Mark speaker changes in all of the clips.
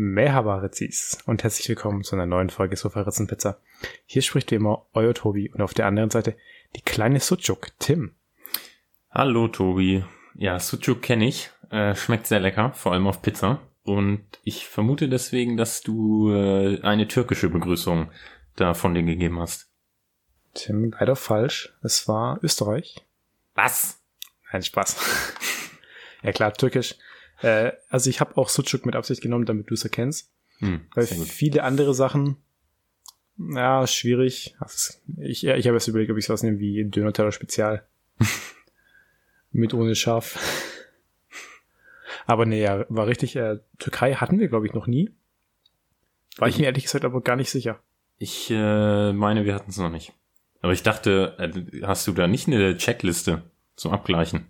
Speaker 1: Merhaba Ritzis und herzlich willkommen zu einer neuen Folge Sofa Ritzen Pizza. Hier spricht wie immer euer Tobi und auf der anderen Seite die kleine Sucuk, Tim.
Speaker 2: Hallo Tobi. Ja, Sucuk kenne ich. Äh, schmeckt sehr lecker, vor allem auf Pizza. Und ich vermute deswegen, dass du äh, eine türkische Begrüßung da von dir gegeben hast.
Speaker 1: Tim, leider falsch. Es war Österreich.
Speaker 2: Was?
Speaker 1: Nein, Spaß. ja klar, türkisch. Äh, also ich habe auch Sucuk mit Absicht genommen, damit du es erkennst. Hm, Weil viele andere Sachen, ja, schwierig. Ich, ich habe jetzt überlegt, ob ich was nehme wie Döner Spezial. mit ohne Schaf. Aber nee, ja, war richtig. Äh, Türkei hatten wir, glaube ich, noch nie. War ich mir ehrlich gesagt aber gar nicht sicher.
Speaker 2: Ich äh, meine, wir hatten es noch nicht. Aber ich dachte, äh, hast du da nicht eine Checkliste zum Abgleichen?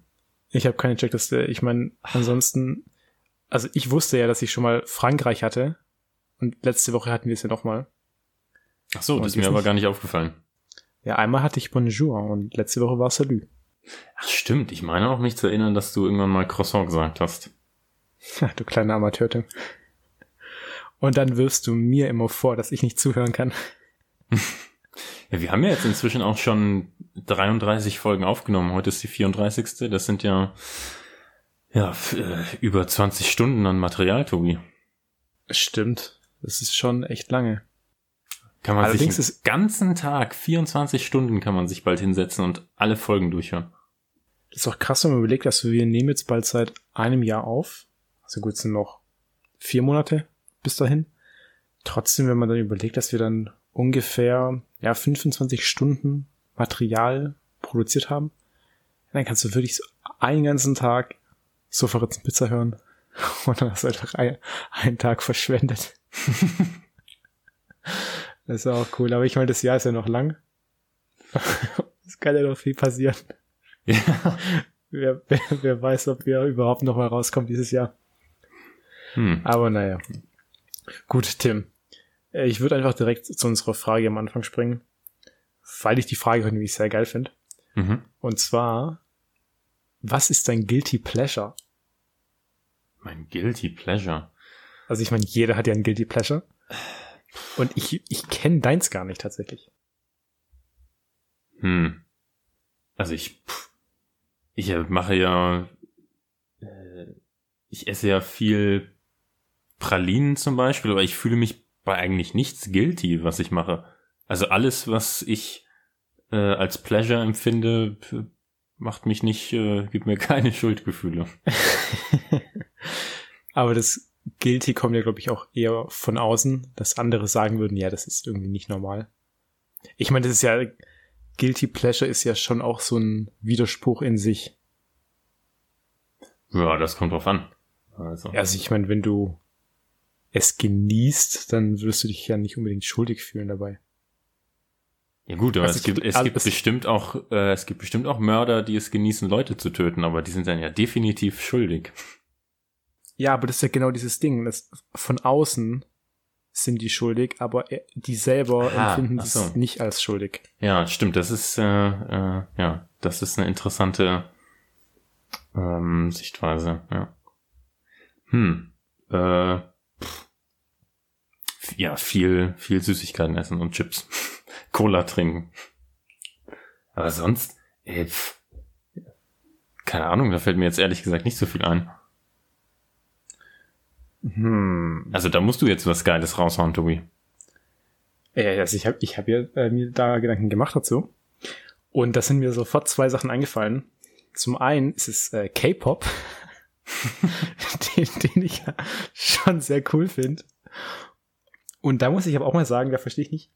Speaker 1: Ich habe keine Checkliste. Ich meine, ansonsten, also ich wusste ja, dass ich schon mal Frankreich hatte. Und letzte Woche hatten wir es ja nochmal.
Speaker 2: Ach so, das ist mir aber gar nicht aufgefallen.
Speaker 1: Ja, einmal hatte ich Bonjour und letzte Woche war Salut.
Speaker 2: Ach stimmt, ich meine auch mich zu erinnern, dass du irgendwann mal Croissant gesagt hast.
Speaker 1: Ja, du kleiner Amateur, Tim. Und dann wirfst du mir immer vor, dass ich nicht zuhören kann.
Speaker 2: Ja, wir haben ja jetzt inzwischen auch schon 33 Folgen aufgenommen. Heute ist die 34. Das sind ja, ja, äh, über 20 Stunden an Material, Tobi.
Speaker 1: Stimmt. Das ist schon echt lange.
Speaker 2: Kann man Allerdings sich den ganzen Tag, 24 Stunden kann man sich bald hinsetzen und alle Folgen durchhören.
Speaker 1: Das ist auch krass, wenn man überlegt, dass wir nehmen jetzt bald seit einem Jahr auf. Also gut, es sind noch vier Monate bis dahin. Trotzdem, wenn man dann überlegt, dass wir dann ungefähr ja 25 Stunden Material produziert haben, dann kannst du wirklich so einen ganzen Tag so verritzen Pizza hören und dann hast du einfach ein, einen Tag verschwendet. das ist auch cool. Aber ich meine, das Jahr ist ja noch lang. es kann ja noch viel passieren. Ja. Wer, wer, wer weiß, ob wir überhaupt noch mal rauskommen dieses Jahr. Hm. Aber naja. Gut, Tim. Äh, ich würde einfach direkt zu unserer Frage am Anfang springen, weil ich die Frage irgendwie sehr geil finde. Mhm. Und zwar, was ist dein Guilty Pleasure?
Speaker 2: Mein Guilty Pleasure?
Speaker 1: Also ich meine, jeder hat ja ein Guilty Pleasure. Und ich, ich kenne deins gar nicht tatsächlich.
Speaker 2: Hm. Also ich, ich mache ja, äh, ich esse ja viel Pralinen zum Beispiel, aber ich fühle mich bei eigentlich nichts guilty, was ich mache. Also alles, was ich äh, als Pleasure empfinde, macht mich nicht, äh, gibt mir keine Schuldgefühle.
Speaker 1: Aber das Guilty kommt ja, glaube ich, auch eher von außen, dass andere sagen würden, ja, das ist irgendwie nicht normal. Ich meine, das ist ja, Guilty Pleasure ist ja schon auch so ein Widerspruch in sich.
Speaker 2: Ja, das kommt drauf an.
Speaker 1: Also, also ich meine, wenn du es genießt, dann wirst du dich ja nicht unbedingt schuldig fühlen dabei.
Speaker 2: Ja gut, aber also es, gibt, es gibt bestimmt auch, äh, es gibt bestimmt auch Mörder, die es genießen, Leute zu töten, aber die sind dann ja definitiv schuldig.
Speaker 1: Ja, aber das ist ja genau dieses Ding. Das, von außen sind die schuldig, aber die selber Aha, empfinden so. es nicht als schuldig.
Speaker 2: Ja, stimmt. Das ist äh, äh, ja, das ist eine interessante ähm, Sichtweise. Ja. Hm. Äh, ja, viel, viel Süßigkeiten essen und Chips. Cola trinken. Aber sonst, ey, pff, keine Ahnung, da fällt mir jetzt ehrlich gesagt nicht so viel ein. Hm. Also da musst du jetzt was Geiles raushauen, Tobi.
Speaker 1: Ja, also ich habe ich hab ja äh, mir da Gedanken gemacht dazu. Und da sind mir sofort zwei Sachen eingefallen. Zum einen ist es äh, K-Pop, den, den ich ja schon sehr cool finde. Und da muss ich aber auch mal sagen, da verstehe ich nicht.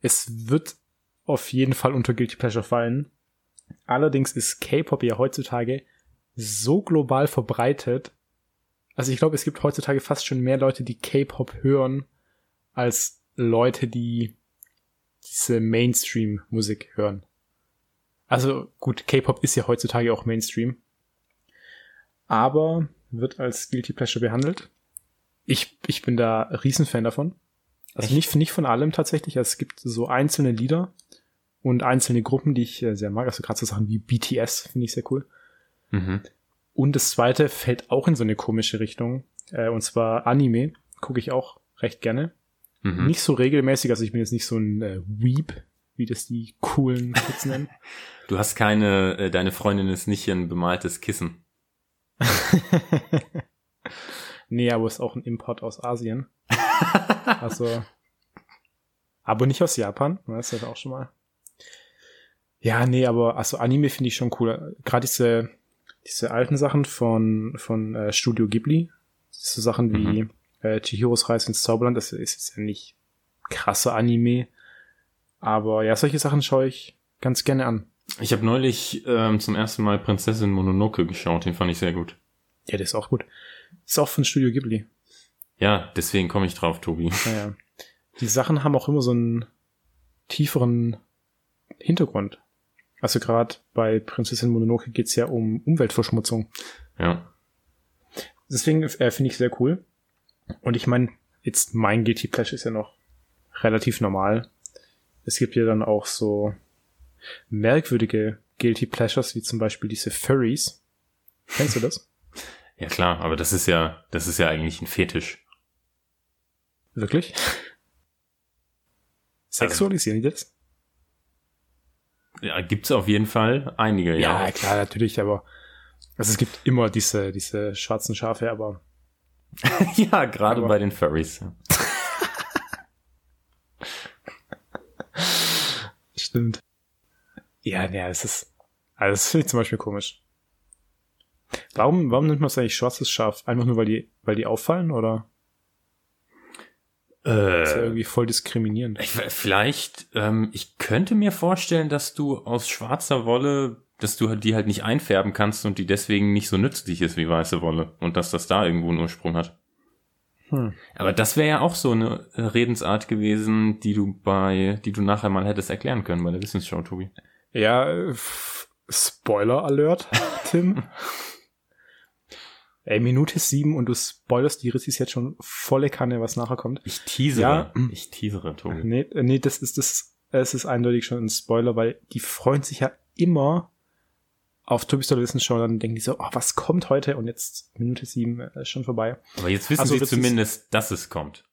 Speaker 1: Es wird auf jeden Fall unter Guilty Pleasure fallen. Allerdings ist K-Pop ja heutzutage so global verbreitet. Also ich glaube, es gibt heutzutage fast schon mehr Leute, die K-Pop hören, als Leute, die diese Mainstream-Musik hören. Also gut, K-Pop ist ja heutzutage auch Mainstream. Aber wird als Guilty Pleasure behandelt. Ich, ich bin da Riesenfan davon. Also nicht, nicht von allem tatsächlich. Es gibt so einzelne Lieder und einzelne Gruppen, die ich äh, sehr mag. Also gerade so Sachen wie BTS finde ich sehr cool. Mhm. Und das zweite fällt auch in so eine komische Richtung. Äh, und zwar Anime. gucke ich auch recht gerne.
Speaker 2: Mhm.
Speaker 1: Nicht so regelmäßig, also ich bin jetzt nicht so ein äh, Weep, wie das die coolen Kids nennen.
Speaker 2: Du hast keine, äh, deine Freundin ist nicht ein bemaltes Kissen.
Speaker 1: nee, aber ist auch ein Import aus Asien. Also, aber nicht aus Japan, das ist ja auch schon mal. Ja, nee, aber also Anime finde ich schon cool. Gerade diese, diese alten Sachen von, von äh, Studio Ghibli, so Sachen wie
Speaker 2: Mhm.
Speaker 1: äh, Chihiros Reise ins Zauberland, das ist jetzt ja nicht krasse Anime. Aber ja, solche Sachen schaue ich ganz gerne an.
Speaker 2: Ich habe neulich ähm, zum ersten Mal Prinzessin Mononoke geschaut, den fand ich sehr gut.
Speaker 1: Ja, der ist auch gut. Ist auch von Studio Ghibli.
Speaker 2: Ja, deswegen komme ich drauf, Tobi.
Speaker 1: Naja. Die Sachen haben auch immer so einen tieferen Hintergrund. Also gerade bei Prinzessin Mononoke geht's ja um Umweltverschmutzung.
Speaker 2: Ja.
Speaker 1: Deswegen äh, finde ich sehr cool. Und ich meine, jetzt mein Guilty Pleasure ist ja noch relativ normal. Es gibt ja dann auch so merkwürdige Guilty Pleasures, wie zum Beispiel diese Furries. Kennst du das?
Speaker 2: Ja klar, aber das ist ja, das ist ja eigentlich ein Fetisch.
Speaker 1: Wirklich? Sexualisieren die das?
Speaker 2: Ja, gibt's auf jeden Fall einige, ja.
Speaker 1: Ja, klar, natürlich, aber also es gibt immer diese, diese schwarzen Schafe, aber
Speaker 2: Ja, gerade bei den Furries.
Speaker 1: stimmt. Ja, ja, es ist, also das finde ich zum Beispiel komisch. Warum, warum nennt man es eigentlich schwarzes Schaf? Einfach nur, weil die, weil die auffallen oder ist ja
Speaker 2: Äh,
Speaker 1: irgendwie voll diskriminierend?
Speaker 2: ich, vielleicht, ähm, ich könnte mir vorstellen, dass du aus schwarzer Wolle, dass du die halt nicht einfärben kannst und die deswegen nicht so nützlich ist wie weiße Wolle und dass das da irgendwo einen Ursprung hat.
Speaker 1: Hm.
Speaker 2: Aber das wäre ja auch so eine äh, Redensart gewesen, die du bei, die du nachher mal hättest erklären können bei der Wissensshow, Tobi.
Speaker 1: Ja, äh, Spoiler Alert, Tim. Ey, Minute sieben und du spoilerst die Rissis jetzt schon volle Kanne, was nachher kommt.
Speaker 2: Ich teasere,
Speaker 1: Ja.
Speaker 2: ich teasere, Tobi.
Speaker 1: Nee, nee, das ist das, es ist eindeutig schon ein Spoiler, weil die freuen sich ja immer auf Tobi's Tolle Wissensschau, dann denken die so, oh, was kommt heute? Und jetzt Minute sieben äh, ist schon vorbei.
Speaker 2: Aber jetzt wissen
Speaker 1: Also
Speaker 2: sie
Speaker 1: ist-
Speaker 2: zumindest, dass es kommt.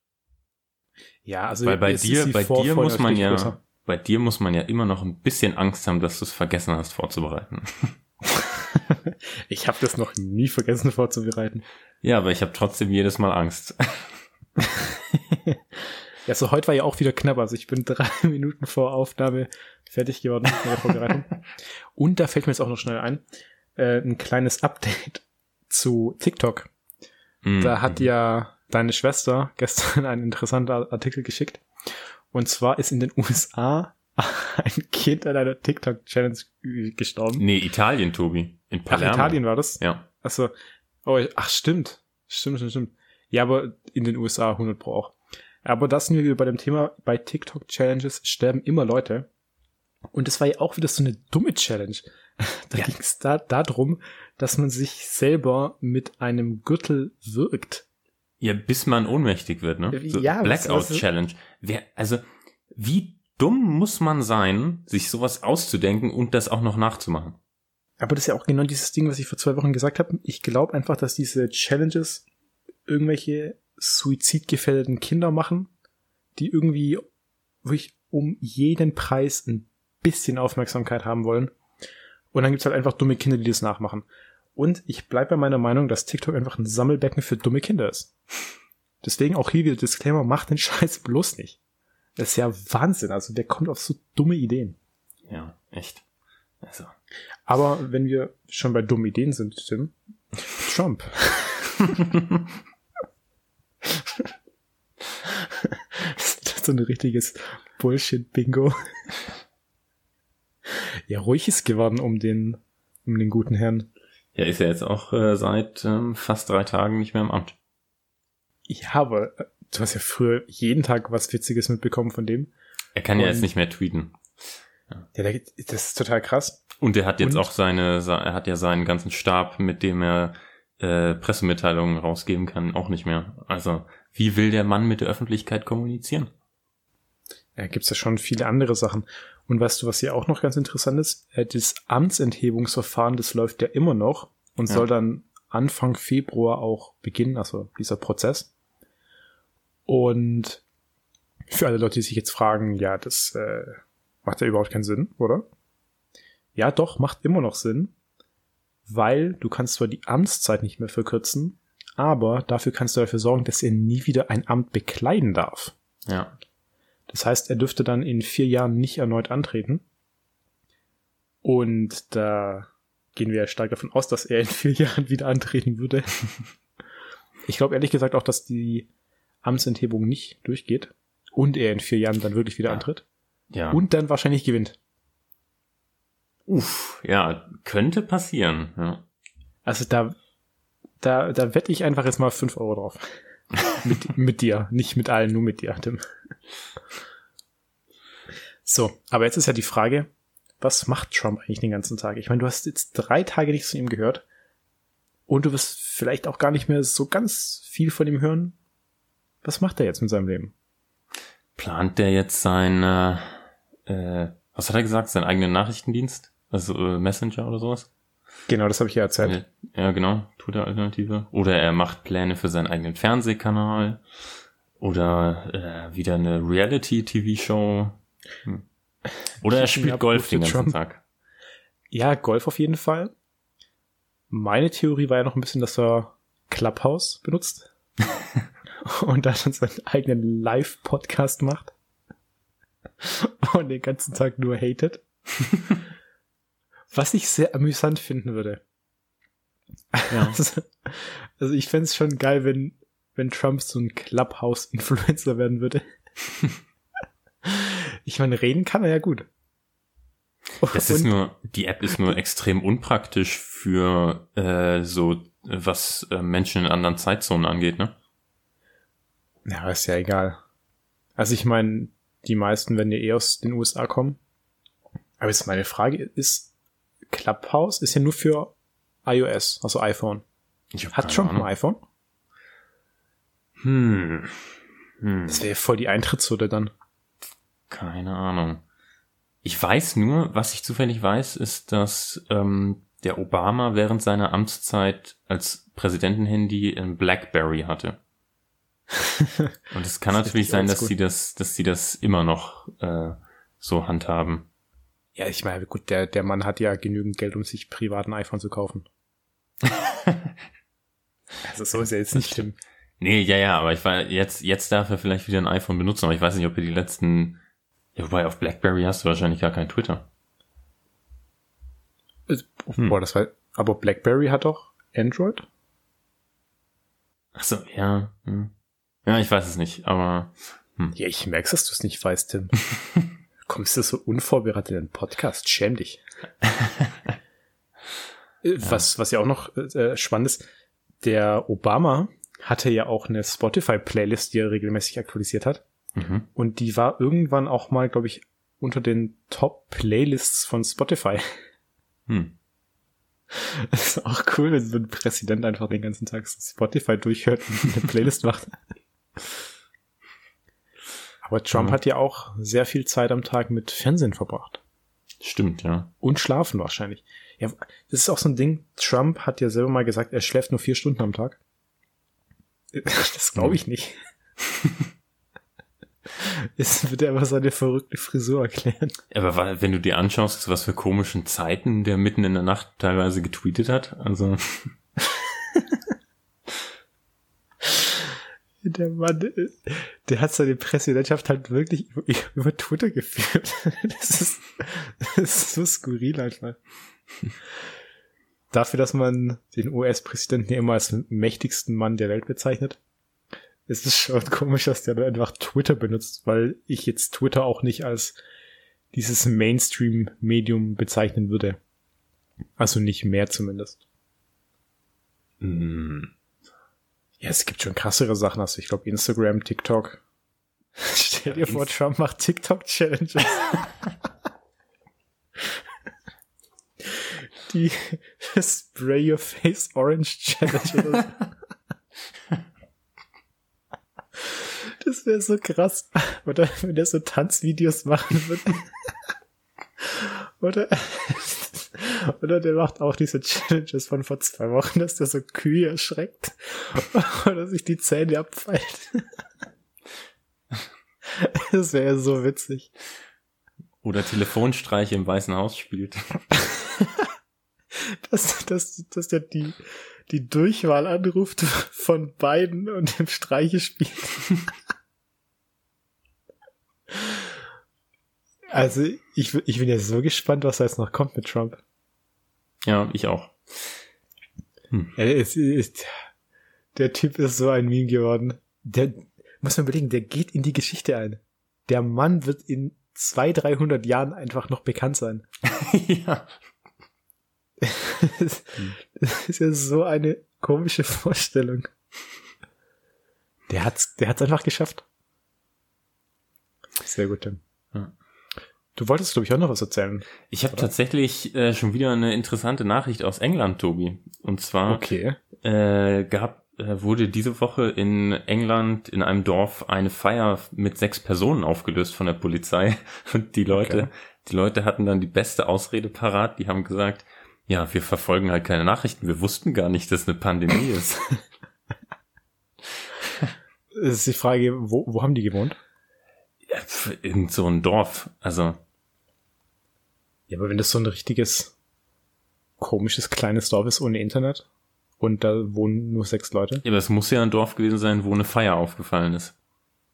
Speaker 1: Ja, also
Speaker 2: Weil bei dir, bei dir muss man ja,
Speaker 1: größer.
Speaker 2: bei dir muss man ja immer noch ein bisschen Angst haben, dass du es vergessen hast vorzubereiten.
Speaker 1: Ich habe das noch nie vergessen vorzubereiten.
Speaker 2: Ja, aber ich habe trotzdem jedes Mal Angst.
Speaker 1: Ja, so heute war ja auch wieder knapp. Also ich bin drei Minuten vor Aufnahme fertig geworden mit der Vorbereitung. Und da fällt mir jetzt auch noch schnell ein, äh, ein kleines Update zu TikTok.
Speaker 2: Mhm.
Speaker 1: Da hat ja deine Schwester gestern einen interessanten Artikel geschickt. Und zwar ist in den USA ein Kind an einer TikTok-Challenge gestorben.
Speaker 2: Nee, Italien, Tobi. In
Speaker 1: Ach,
Speaker 2: Palermo.
Speaker 1: Italien war das?
Speaker 2: Ja.
Speaker 1: Also, oh, ach, stimmt. Stimmt, stimmt, stimmt. Ja, aber in den USA 100 Pro auch. Aber das sind wir wieder bei dem Thema, bei TikTok-Challenges sterben immer Leute. Und das war ja auch wieder so eine dumme Challenge. Da
Speaker 2: Ja.
Speaker 1: ging es da darum, dass man sich selber mit einem Gürtel wirkt.
Speaker 2: Ja, bis man ohnmächtig wird, ne? So
Speaker 1: Ja, was-
Speaker 2: Blackout
Speaker 1: was-
Speaker 2: Challenge. Wer, also, wie dumm muss man sein, sich sowas auszudenken und das auch noch nachzumachen?
Speaker 1: Aber das ist ja auch genau dieses Ding, was ich vor zwei Wochen gesagt habe. Ich glaube einfach, dass diese Challenges irgendwelche suizidgefährdeten Kinder machen, die irgendwie wirklich um jeden Preis ein bisschen Aufmerksamkeit haben wollen. Und dann gibt's halt einfach dumme Kinder, die das nachmachen. Und ich bleib bei meiner Meinung, dass TikTok einfach ein Sammelbecken für dumme Kinder ist. Deswegen auch hier wieder Disclaimer, macht den Scheiß bloß nicht. Das ist ja Wahnsinn. Also der kommt auf so dumme Ideen.
Speaker 2: Ja, echt. Also.
Speaker 1: Aber wenn wir schon bei dummen Ideen sind, Tim, Trump. das ist so ein richtiges Bullshit-Bingo. Ja, ruhig ist geworden um den, um den guten Herrn.
Speaker 2: Ja, ist ja jetzt auch äh, seit ähm, fast drei Tagen nicht mehr im Amt.
Speaker 1: Ja, aber äh, du hast ja früher jeden Tag was Witziges mitbekommen von dem.
Speaker 2: Er kann ja
Speaker 1: Und-
Speaker 2: jetzt nicht mehr tweeten.
Speaker 1: Ja, das ist total krass.
Speaker 2: Und er hat jetzt
Speaker 1: Und?
Speaker 2: auch seine, se- er hat ja seinen ganzen Stab, mit dem er äh, Pressemitteilungen rausgeben kann, auch nicht mehr. Also, wie will der Mann mit der Öffentlichkeit kommunizieren?
Speaker 1: Ja, gibt's ja schon viele andere Sachen. Und weißt du, was hier auch noch ganz interessant ist? Äh, Das Amtsenthebungsverfahren, das läuft ja immer noch und
Speaker 2: Ja.
Speaker 1: soll dann Anfang Februar auch beginnen, also dieser Prozess. Und für alle Leute, die sich jetzt fragen, ja, das äh, macht ja überhaupt keinen Sinn, oder? Ja, doch, macht immer noch Sinn, weil du kannst zwar die Amtszeit nicht mehr verkürzen, aber dafür kannst du dafür sorgen, dass er nie wieder ein Amt bekleiden darf.
Speaker 2: Ja.
Speaker 1: Das heißt, er dürfte dann in vier Jahren nicht erneut antreten. Und da gehen wir ja stark davon aus, dass er in vier Jahren wieder antreten würde. ich glaube ehrlich gesagt auch, dass die Amtsenthebung nicht durchgeht und er in vier Jahren dann wirklich wieder
Speaker 2: Ja.
Speaker 1: antritt
Speaker 2: Ja.
Speaker 1: und dann wahrscheinlich gewinnt.
Speaker 2: Uff, ja, könnte passieren. Ja.
Speaker 1: Also da, da, da wette ich einfach jetzt mal fünf Euro drauf. mit, mit dir, nicht mit allen, nur mit dir, Tim. So, aber jetzt ist ja die Frage, was macht Trump eigentlich den ganzen Tag? Ich meine, du hast jetzt drei Tage nichts von ihm gehört und du wirst vielleicht auch gar nicht mehr so ganz viel von ihm hören. Was macht er jetzt mit seinem Leben?
Speaker 2: Plant der jetzt sein, äh, was hat er gesagt, seinen eigenen Nachrichtendienst? Also äh, Messenger oder sowas?
Speaker 1: Genau, das habe ich ja erzählt.
Speaker 2: Ja, genau, Twitter-Alternative. Oder er macht Pläne für seinen eigenen Fernsehkanal. Oder äh, wieder eine Reality-TV-Show. Hm. Oder er spielt Golf den ganzen
Speaker 1: Trump.
Speaker 2: Tag.
Speaker 1: Ja, Golf auf jeden Fall. Meine Theorie war ja noch ein bisschen, dass er Clubhouse benutzt und dann seinen eigenen Live-Podcast macht und den ganzen Tag nur hatet. Was ich sehr amüsant finden würde.
Speaker 2: Ja.
Speaker 1: Also, also ich fänd's schon geil, wenn, wenn Trump so ein Clubhouse-Influencer werden würde. Ich meine, reden kann er ja gut.
Speaker 2: Das ist nur, die App ist nur extrem unpraktisch für äh, so, was äh, Menschen in anderen Zeitzonen angeht, ne?
Speaker 1: Ja, ist ja egal. Also ich meine, die meisten werden ja eh aus den USA kommen. Aber jetzt meine Frage ist, Clubhouse ist ja nur für iOS, also iPhone. Hat Trump ein iPhone?
Speaker 2: Hm. Hm.
Speaker 1: Das wäre ja voll die Eintrittshürde dann.
Speaker 2: Keine Ahnung. Ich weiß nur, was ich zufällig weiß, ist, dass ähm, der Obama während seiner Amtszeit als Präsidentenhandy ein BlackBerry hatte. Und es kann natürlich sein, dass sie das, dass sie das immer noch äh, so handhaben.
Speaker 1: Ja, ich meine, gut, der, der Mann hat ja genügend Geld, um sich privaten iPhone zu kaufen. also so ist ja jetzt nicht schlimm.
Speaker 2: Nee, ja, ja, aber ich war jetzt, jetzt darf er vielleicht wieder ein iPhone benutzen, aber ich weiß nicht, ob er die letzten. Ja, wobei auf BlackBerry hast du wahrscheinlich gar kein Twitter. Hm.
Speaker 1: Boah, das war, aber BlackBerry hat doch Android?
Speaker 2: Ach so, ja. Hm. Ja, ich weiß es nicht, aber
Speaker 1: Ja, ich merk's, dass du es nicht weißt, Tim. Kommst du so unvorbereitet in den Podcast? Schäm dich. Äh, was, was ja auch noch äh, spannend ist, der Obama hatte ja auch eine Spotify-Playlist, die er regelmäßig aktualisiert hat.
Speaker 2: mhm.
Speaker 1: Und die war irgendwann auch mal, glaube ich, unter den Top-Playlists von Spotify.
Speaker 2: Hm.
Speaker 1: Das ist auch cool, wenn so ein Präsident einfach den ganzen Tag Spotify durchhört und eine Playlist macht. Aber Trump
Speaker 2: Ja.
Speaker 1: hat ja auch sehr viel Zeit am Tag mit Fernsehen verbracht.
Speaker 2: Stimmt, ja.
Speaker 1: Und schlafen wahrscheinlich. Ja, das ist auch so ein Ding. Trump hat ja selber mal gesagt, er schläft nur vier Stunden am Tag. Das glaube ich nicht. Jetzt wird er aber seine verrückte Frisur erklären.
Speaker 2: Aber wenn du dir anschaust, was für komischen Zeiten der mitten in der Nacht teilweise getweetet hat, also
Speaker 1: Der Mann, äh, der hat seine Präsidentschaft halt wirklich über, Twitter geführt. Das ist, das ist so skurril einfach. Dafür, dass man den US-Präsidenten ja immer als mächtigsten Mann der Welt bezeichnet, ist es schon komisch, dass der dann einfach Twitter benutzt, weil ich jetzt Twitter auch nicht als dieses Mainstream-Medium bezeichnen würde. Also nicht mehr zumindest.
Speaker 2: mh,
Speaker 1: Ja, es gibt schon krassere Sachen. Also ich glaube Instagram, TikTok. Stell dir vor, Trump macht TikTok-Challenges. Die Spray Your Face Orange Challenge. Das wäre so krass. Oder wenn er so Tanzvideos machen würde. Oder, oder der macht auch diese Challenges von vor zwei Wochen, dass der so Kühe erschreckt oder sich die Zähne abfeilt. Das wäre so witzig.
Speaker 2: Oder Telefonstreiche im Weißen Haus spielt.
Speaker 1: dass, dass, dass der die, die Durchwahl anruft von beiden und im Streiche spielt. Also ich, ich bin ja so gespannt, was da jetzt noch kommt mit Trump.
Speaker 2: Ja, ich auch.
Speaker 1: Hm. Es, es, der Typ ist so ein Meme geworden. Der, muss man überlegen, der geht in die Geschichte ein. Der Mann wird in zwei, dreihundert Jahren einfach noch bekannt sein. ja. das, das ist ja so eine komische Vorstellung. Der hat's, der hat's einfach geschafft. Sehr gut, Tim. Ja. Du wolltest, glaube ich, auch noch was erzählen.
Speaker 2: Ich habe tatsächlich äh, schon wieder eine interessante Nachricht aus England, Tobi. Und zwar
Speaker 1: okay.
Speaker 2: äh, gab, äh, wurde diese Woche in England in einem Dorf eine Feier mit sechs Personen aufgelöst von der Polizei. Und die Leute, okay. die Leute hatten dann die beste Ausrede parat. Die haben gesagt, ja, wir verfolgen halt keine Nachrichten. Wir wussten gar nicht, dass eine Pandemie ist.
Speaker 1: Ist die Frage, wo, wo haben die gewohnt?
Speaker 2: In so einem Dorf. Also
Speaker 1: ja, aber wenn das so ein richtiges komisches kleines Dorf ist ohne Internet und da wohnen nur sechs Leute.
Speaker 2: Ja, aber es muss ja ein Dorf gewesen sein, wo eine Feier aufgefallen ist.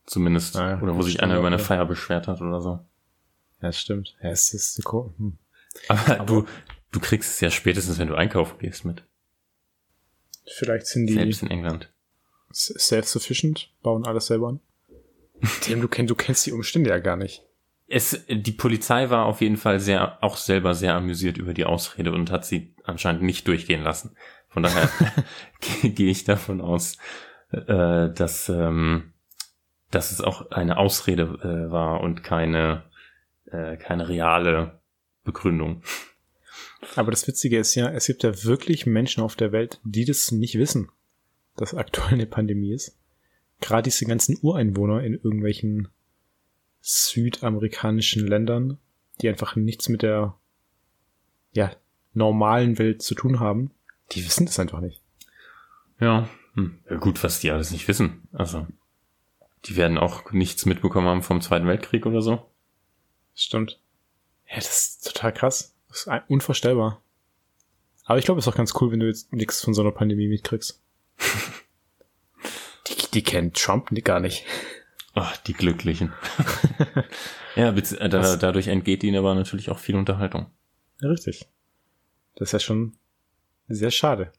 Speaker 2: Zumindest. Ah, oder wo sich einer über eine Feier beschwert hat oder so.
Speaker 1: Ja, das stimmt. Ja, es ist cool. Hm.
Speaker 2: Aber, aber, du, du kriegst es ja spätestens, wenn du einkaufen gehst mit.
Speaker 1: Vielleicht sind die.
Speaker 2: Selbst in England.
Speaker 1: Self-sufficient, bauen alles selber an. Dem, du, kenn, du kennst die Umstände ja gar nicht
Speaker 2: es, die Polizei war auf jeden Fall sehr, auch selber sehr amüsiert über die Ausrede und hat sie anscheinend nicht durchgehen lassen. Von daher gehe ich davon aus, äh, dass, ähm, dass es auch eine Ausrede äh, war und keine, äh, keine reale Begründung.
Speaker 1: Aber das Witzige ist ja, es gibt ja wirklich Menschen auf der Welt, die das nicht wissen, dass aktuell eine Pandemie ist. Gerade diese ganzen Ureinwohner in irgendwelchen südamerikanischen Ländern, die einfach nichts mit der ja, normalen Welt zu tun haben, die wissen das einfach nicht.
Speaker 2: Ja, hm. ja gut, was die alles nicht wissen. Also, die werden auch nichts mitbekommen haben vom Zweiten Weltkrieg oder so.
Speaker 1: Stimmt. Ja, das ist total krass. Das ist unvorstellbar. Aber ich glaube, es ist auch ganz cool, wenn du jetzt nichts von so einer Pandemie mitkriegst. die, die kennt Trump gar nicht.
Speaker 2: Ach, die Glücklichen. ja, äh, da, dadurch entgeht ihnen aber natürlich auch viel Unterhaltung.
Speaker 1: Ja, richtig. Das ist ja schon sehr schade.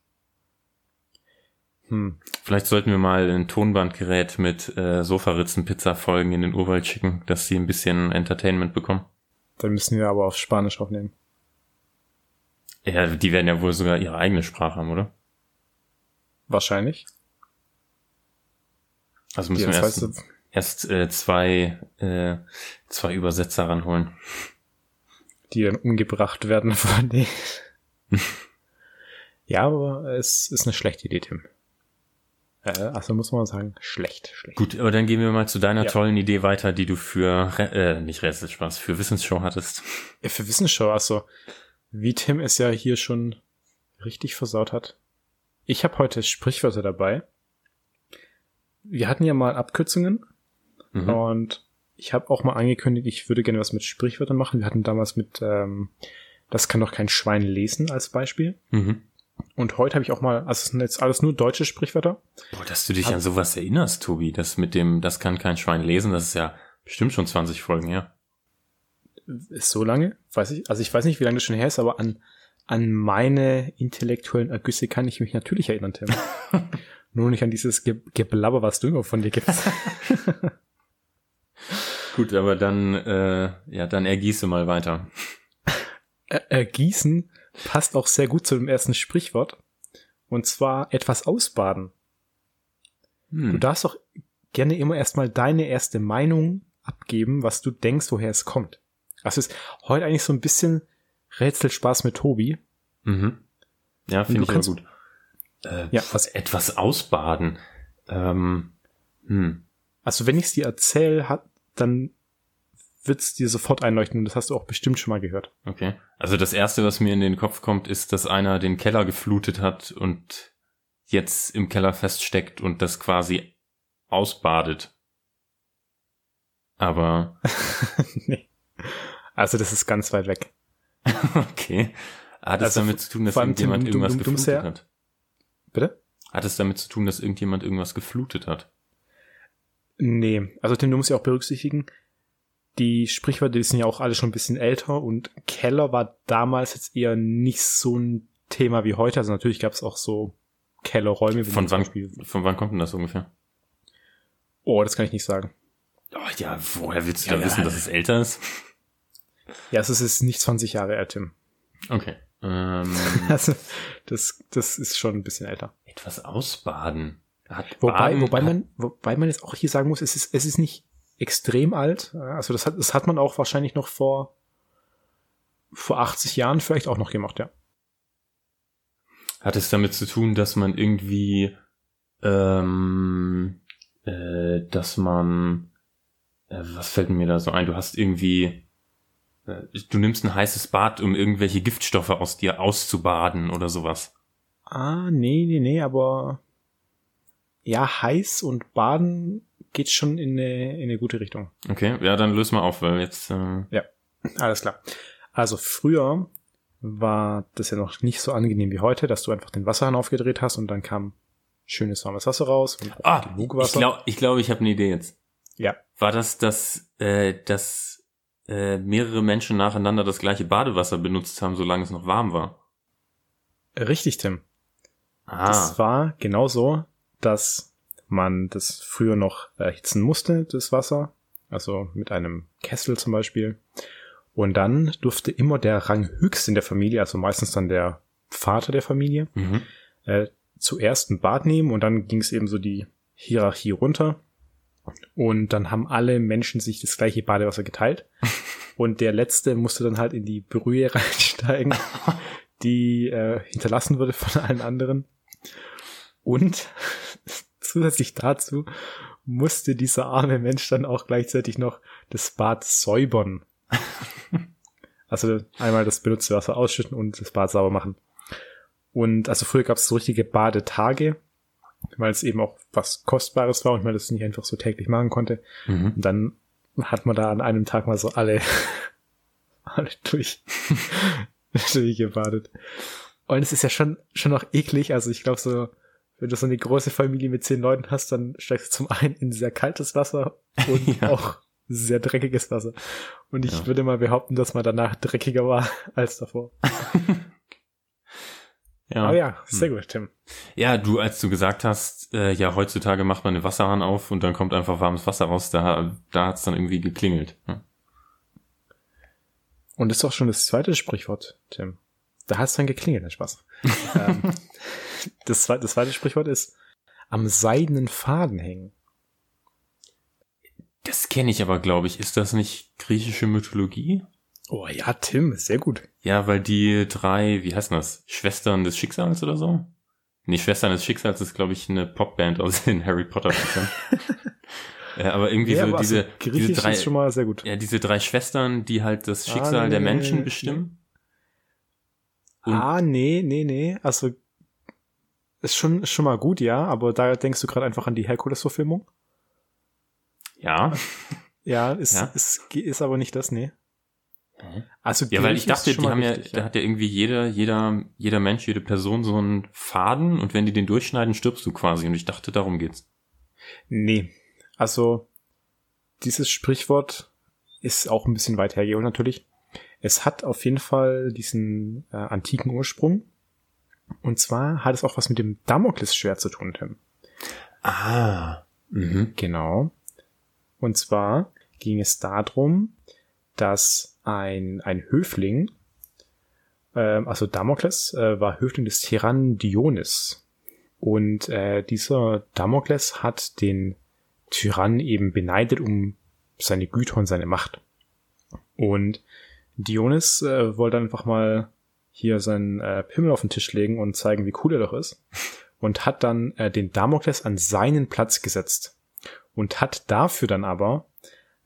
Speaker 2: Hm. Vielleicht sollten wir mal ein Tonbandgerät mit äh, Sofaritzen-Pizza-Folgen in den Urwald schicken, dass sie ein bisschen Entertainment bekommen.
Speaker 1: Dann müssen wir aber auf Spanisch aufnehmen.
Speaker 2: Ja, die werden ja wohl sogar ihre eigene Sprache haben, oder?
Speaker 1: Wahrscheinlich.
Speaker 2: Also müssen wir erst erst äh, zwei, äh, zwei Übersetzer ranholen.
Speaker 1: Die dann umgebracht werden von denen. ja, aber es ist eine schlechte Idee, Tim. Äh, also muss man sagen, schlecht, schlecht.
Speaker 2: Gut, aber dann gehen wir mal zu deiner ja. tollen Idee weiter, die du für, äh, nicht Rätselspaß, für Wissensshow hattest.
Speaker 1: Ja, für Wissensshow, also, wie Tim es ja hier schon richtig versaut hat. Ich habe heute Sprichwörter dabei. Wir hatten ja mal Abkürzungen Mhm. Und ich habe auch mal angekündigt, ich würde gerne was mit Sprichwörtern machen. Wir hatten damals mit, ähm, das kann doch kein Schwein lesen als Beispiel. Mhm. Und heute habe ich auch mal, also es sind jetzt alles nur deutsche Sprichwörter.
Speaker 2: Boah, dass du dich hab, an sowas erinnerst, Tobi, das mit dem, das kann kein Schwein lesen, das ist ja bestimmt schon 20 Folgen her.
Speaker 1: Ist so lange? Weiß ich, also ich weiß nicht, wie lange das schon her ist, aber an, an meine intellektuellen Ergüsse kann ich mich natürlich erinnern, Tim. Nur nicht an dieses Ge Geblabber, was du immer von dir gibst.
Speaker 2: Gut, aber dann, äh, ja, dann ergieße mal weiter.
Speaker 1: Ergießen passt auch sehr gut zu dem ersten Sprichwort. Und zwar etwas ausbaden. Hm. Du darfst doch gerne immer erstmal deine erste Meinung abgeben, was du denkst, woher es kommt. Das ist heute eigentlich so ein bisschen Rätselspaß mit Tobi.
Speaker 2: Mhm. Ja, finde ich kannst, gut. Äh, ja, was etwas ausbaden. Ähm,
Speaker 1: hm. Also wenn ich es dir erzähle, hat, dann wird's dir sofort einleuchten und das hast du auch bestimmt schon mal gehört.
Speaker 2: Okay. Also das erste, was mir in den Kopf kommt, ist, dass einer den Keller geflutet hat und jetzt im Keller feststeckt und das quasi ausbadet. aber.
Speaker 1: nee. Also das ist ganz weit weg.
Speaker 2: okay. Hat es
Speaker 1: Also
Speaker 2: damit zu tun, dass irgendjemand irgendwas geflutet hat?
Speaker 1: Bitte?
Speaker 2: Hat es damit zu tun, dass irgendjemand irgendwas geflutet hat?
Speaker 1: Nee, also Tim, du musst ja auch berücksichtigen, die Sprichwörter, die sind ja auch alle schon ein bisschen älter und Keller war damals jetzt eher nicht so ein Thema wie heute. Also natürlich gab es auch so Kellerräume.
Speaker 2: Von wann, von wann kommt denn das ungefähr?
Speaker 1: oh, das kann ich nicht sagen.
Speaker 2: Oh, ja, woher willst du
Speaker 1: Ja,
Speaker 2: da
Speaker 1: ja.
Speaker 2: wissen, dass es älter ist?
Speaker 1: Ja, es ist nicht 20 Jahre alt, Tim.
Speaker 2: Okay. Ähm,
Speaker 1: Also das, das ist schon ein bisschen älter.
Speaker 2: etwas ausbaden.
Speaker 1: Wobei, wobei man, wobei man jetzt auch hier sagen muss, es ist, es ist nicht extrem alt. Also das hat, das hat man auch wahrscheinlich noch vor, vor 80 Jahren vielleicht auch noch gemacht, ja.
Speaker 2: Hat es damit zu tun, dass man irgendwie, ähm, äh, dass man, äh, was fällt mir da so ein? Du hast irgendwie, äh, du nimmst ein heißes Bad, um irgendwelche Giftstoffe aus dir auszubaden oder sowas.
Speaker 1: Ah, nee, nee, nee, aber ja, heiß und baden geht schon in eine, in eine gute Richtung.
Speaker 2: Okay, ja, dann löse mal auf, weil jetzt, äh,
Speaker 1: Alles klar. Also früher war das ja noch nicht so angenehm wie heute, dass du einfach den Wasserhahn aufgedreht hast und dann kam schönes warmes Wasser raus
Speaker 2: ah,
Speaker 1: genug
Speaker 2: ich
Speaker 1: Wasser.
Speaker 2: glaube, ich, glaub, ich habe eine Idee jetzt.
Speaker 1: ja,
Speaker 2: War das, dass, äh, dass äh, mehrere Menschen nacheinander das gleiche Badewasser benutzt haben, solange es noch warm war?
Speaker 1: richtig, Tim.
Speaker 2: Ah,
Speaker 1: Das war genauso, dass man das früher noch erhitzen musste, das Wasser. Also mit einem Kessel zum Beispiel. Und dann durfte immer der Ranghöchste in der Familie, also meistens dann der Vater der Familie,
Speaker 2: mhm.
Speaker 1: äh, zuerst ein Bad nehmen und dann ging es eben so die Hierarchie runter. Und dann haben alle Menschen sich das gleiche Badewasser geteilt. Und der Letzte musste dann halt in die Brühe reinsteigen, die äh, hinterlassen wurde von allen anderen. Und zusätzlich dazu musste dieser arme Mensch dann auch gleichzeitig noch das Bad säubern. Also einmal das benutzte Wasser ausschütten und das Bad sauber machen. Und also früher gab es so richtige Badetage, weil es eben auch was Kostbares war und man das nicht einfach so täglich machen konnte.
Speaker 2: Mhm.
Speaker 1: Und dann hat man da an einem Tag mal so alle, alle durch, durchgebadet. Und es ist ja schon, schon noch eklig. Also ich glaube so, wenn du so eine große Familie mit zehn Leuten hast, dann steigst du zum einen in sehr kaltes Wasser und
Speaker 2: Ja.
Speaker 1: auch sehr dreckiges Wasser. Und ich
Speaker 2: Ja.
Speaker 1: würde mal behaupten, dass man danach dreckiger war als davor.
Speaker 2: Ja.
Speaker 1: Aber ja, sehr gut, Tim.
Speaker 2: Ja, du, als du gesagt hast, äh, ja, heutzutage macht man den Wasserhahn auf und dann kommt einfach warmes Wasser raus, da, da hat's dann irgendwie geklingelt. ne?
Speaker 1: Und das ist auch schon das zweite Sprichwort, Tim. Da hat es dann geklingelt, der Spaß. ähm, das, zweite, das zweite Sprichwort ist am seidenen Faden hängen.
Speaker 2: Das kenne ich aber, glaube ich. Ist das nicht griechische Mythologie?
Speaker 1: Oh ja, Tim, sehr gut.
Speaker 2: Ja, weil die drei, wie heißt das? Schwestern des Schicksals oder so? Nee, Schwestern des Schicksals ist, glaube ich, eine Popband aus den Harry Potter Büchern. ja, aber irgendwie
Speaker 1: Ja,
Speaker 2: so
Speaker 1: aber
Speaker 2: diese,
Speaker 1: also,
Speaker 2: diese drei,
Speaker 1: ist schon mal sehr gut.
Speaker 2: ja, diese drei Schwestern, die halt das
Speaker 1: Ah,
Speaker 2: Schicksal
Speaker 1: nee,
Speaker 2: der Menschen
Speaker 1: nee,
Speaker 2: bestimmen. Und-
Speaker 1: ah, nee, nee, nee. Also ist schon, ist schon mal gut, ja, aber da denkst du gerade einfach an die Herkules-Verfilmung.
Speaker 2: Ja.
Speaker 1: Ja, ist,
Speaker 2: Ja.
Speaker 1: Ist, ist aber nicht das, nee. Also
Speaker 2: Ja, weil ich
Speaker 1: ist
Speaker 2: dachte, die haben ja,
Speaker 1: richtig,
Speaker 2: da hat ja irgendwie jeder, jeder, jeder Mensch, jede Person so einen Faden und wenn die den durchschneiden, stirbst du quasi. Und ich dachte, darum geht's.
Speaker 1: Nee. Also, dieses Sprichwort ist auch ein bisschen weit hergeholt natürlich. Es hat auf jeden Fall diesen äh, antiken Ursprung. Und zwar hat es auch was mit dem Damoklesschwert zu tun, Tim.
Speaker 2: Ah. Mhm.
Speaker 1: Genau. Und zwar ging es darum, dass ein, ein Höfling, ähm, also Damokles, äh, war Höfling des Tyrannen Dionys. Und äh, dieser Damokles hat den Tyrannen eben beneidet um seine Güter und seine Macht. Und Dionys äh, wollte einfach mal hier seinen äh, Pimmel auf den Tisch legen und zeigen, wie cool er doch ist. Und hat dann äh, den Damokles an seinen Platz gesetzt. Und hat dafür dann aber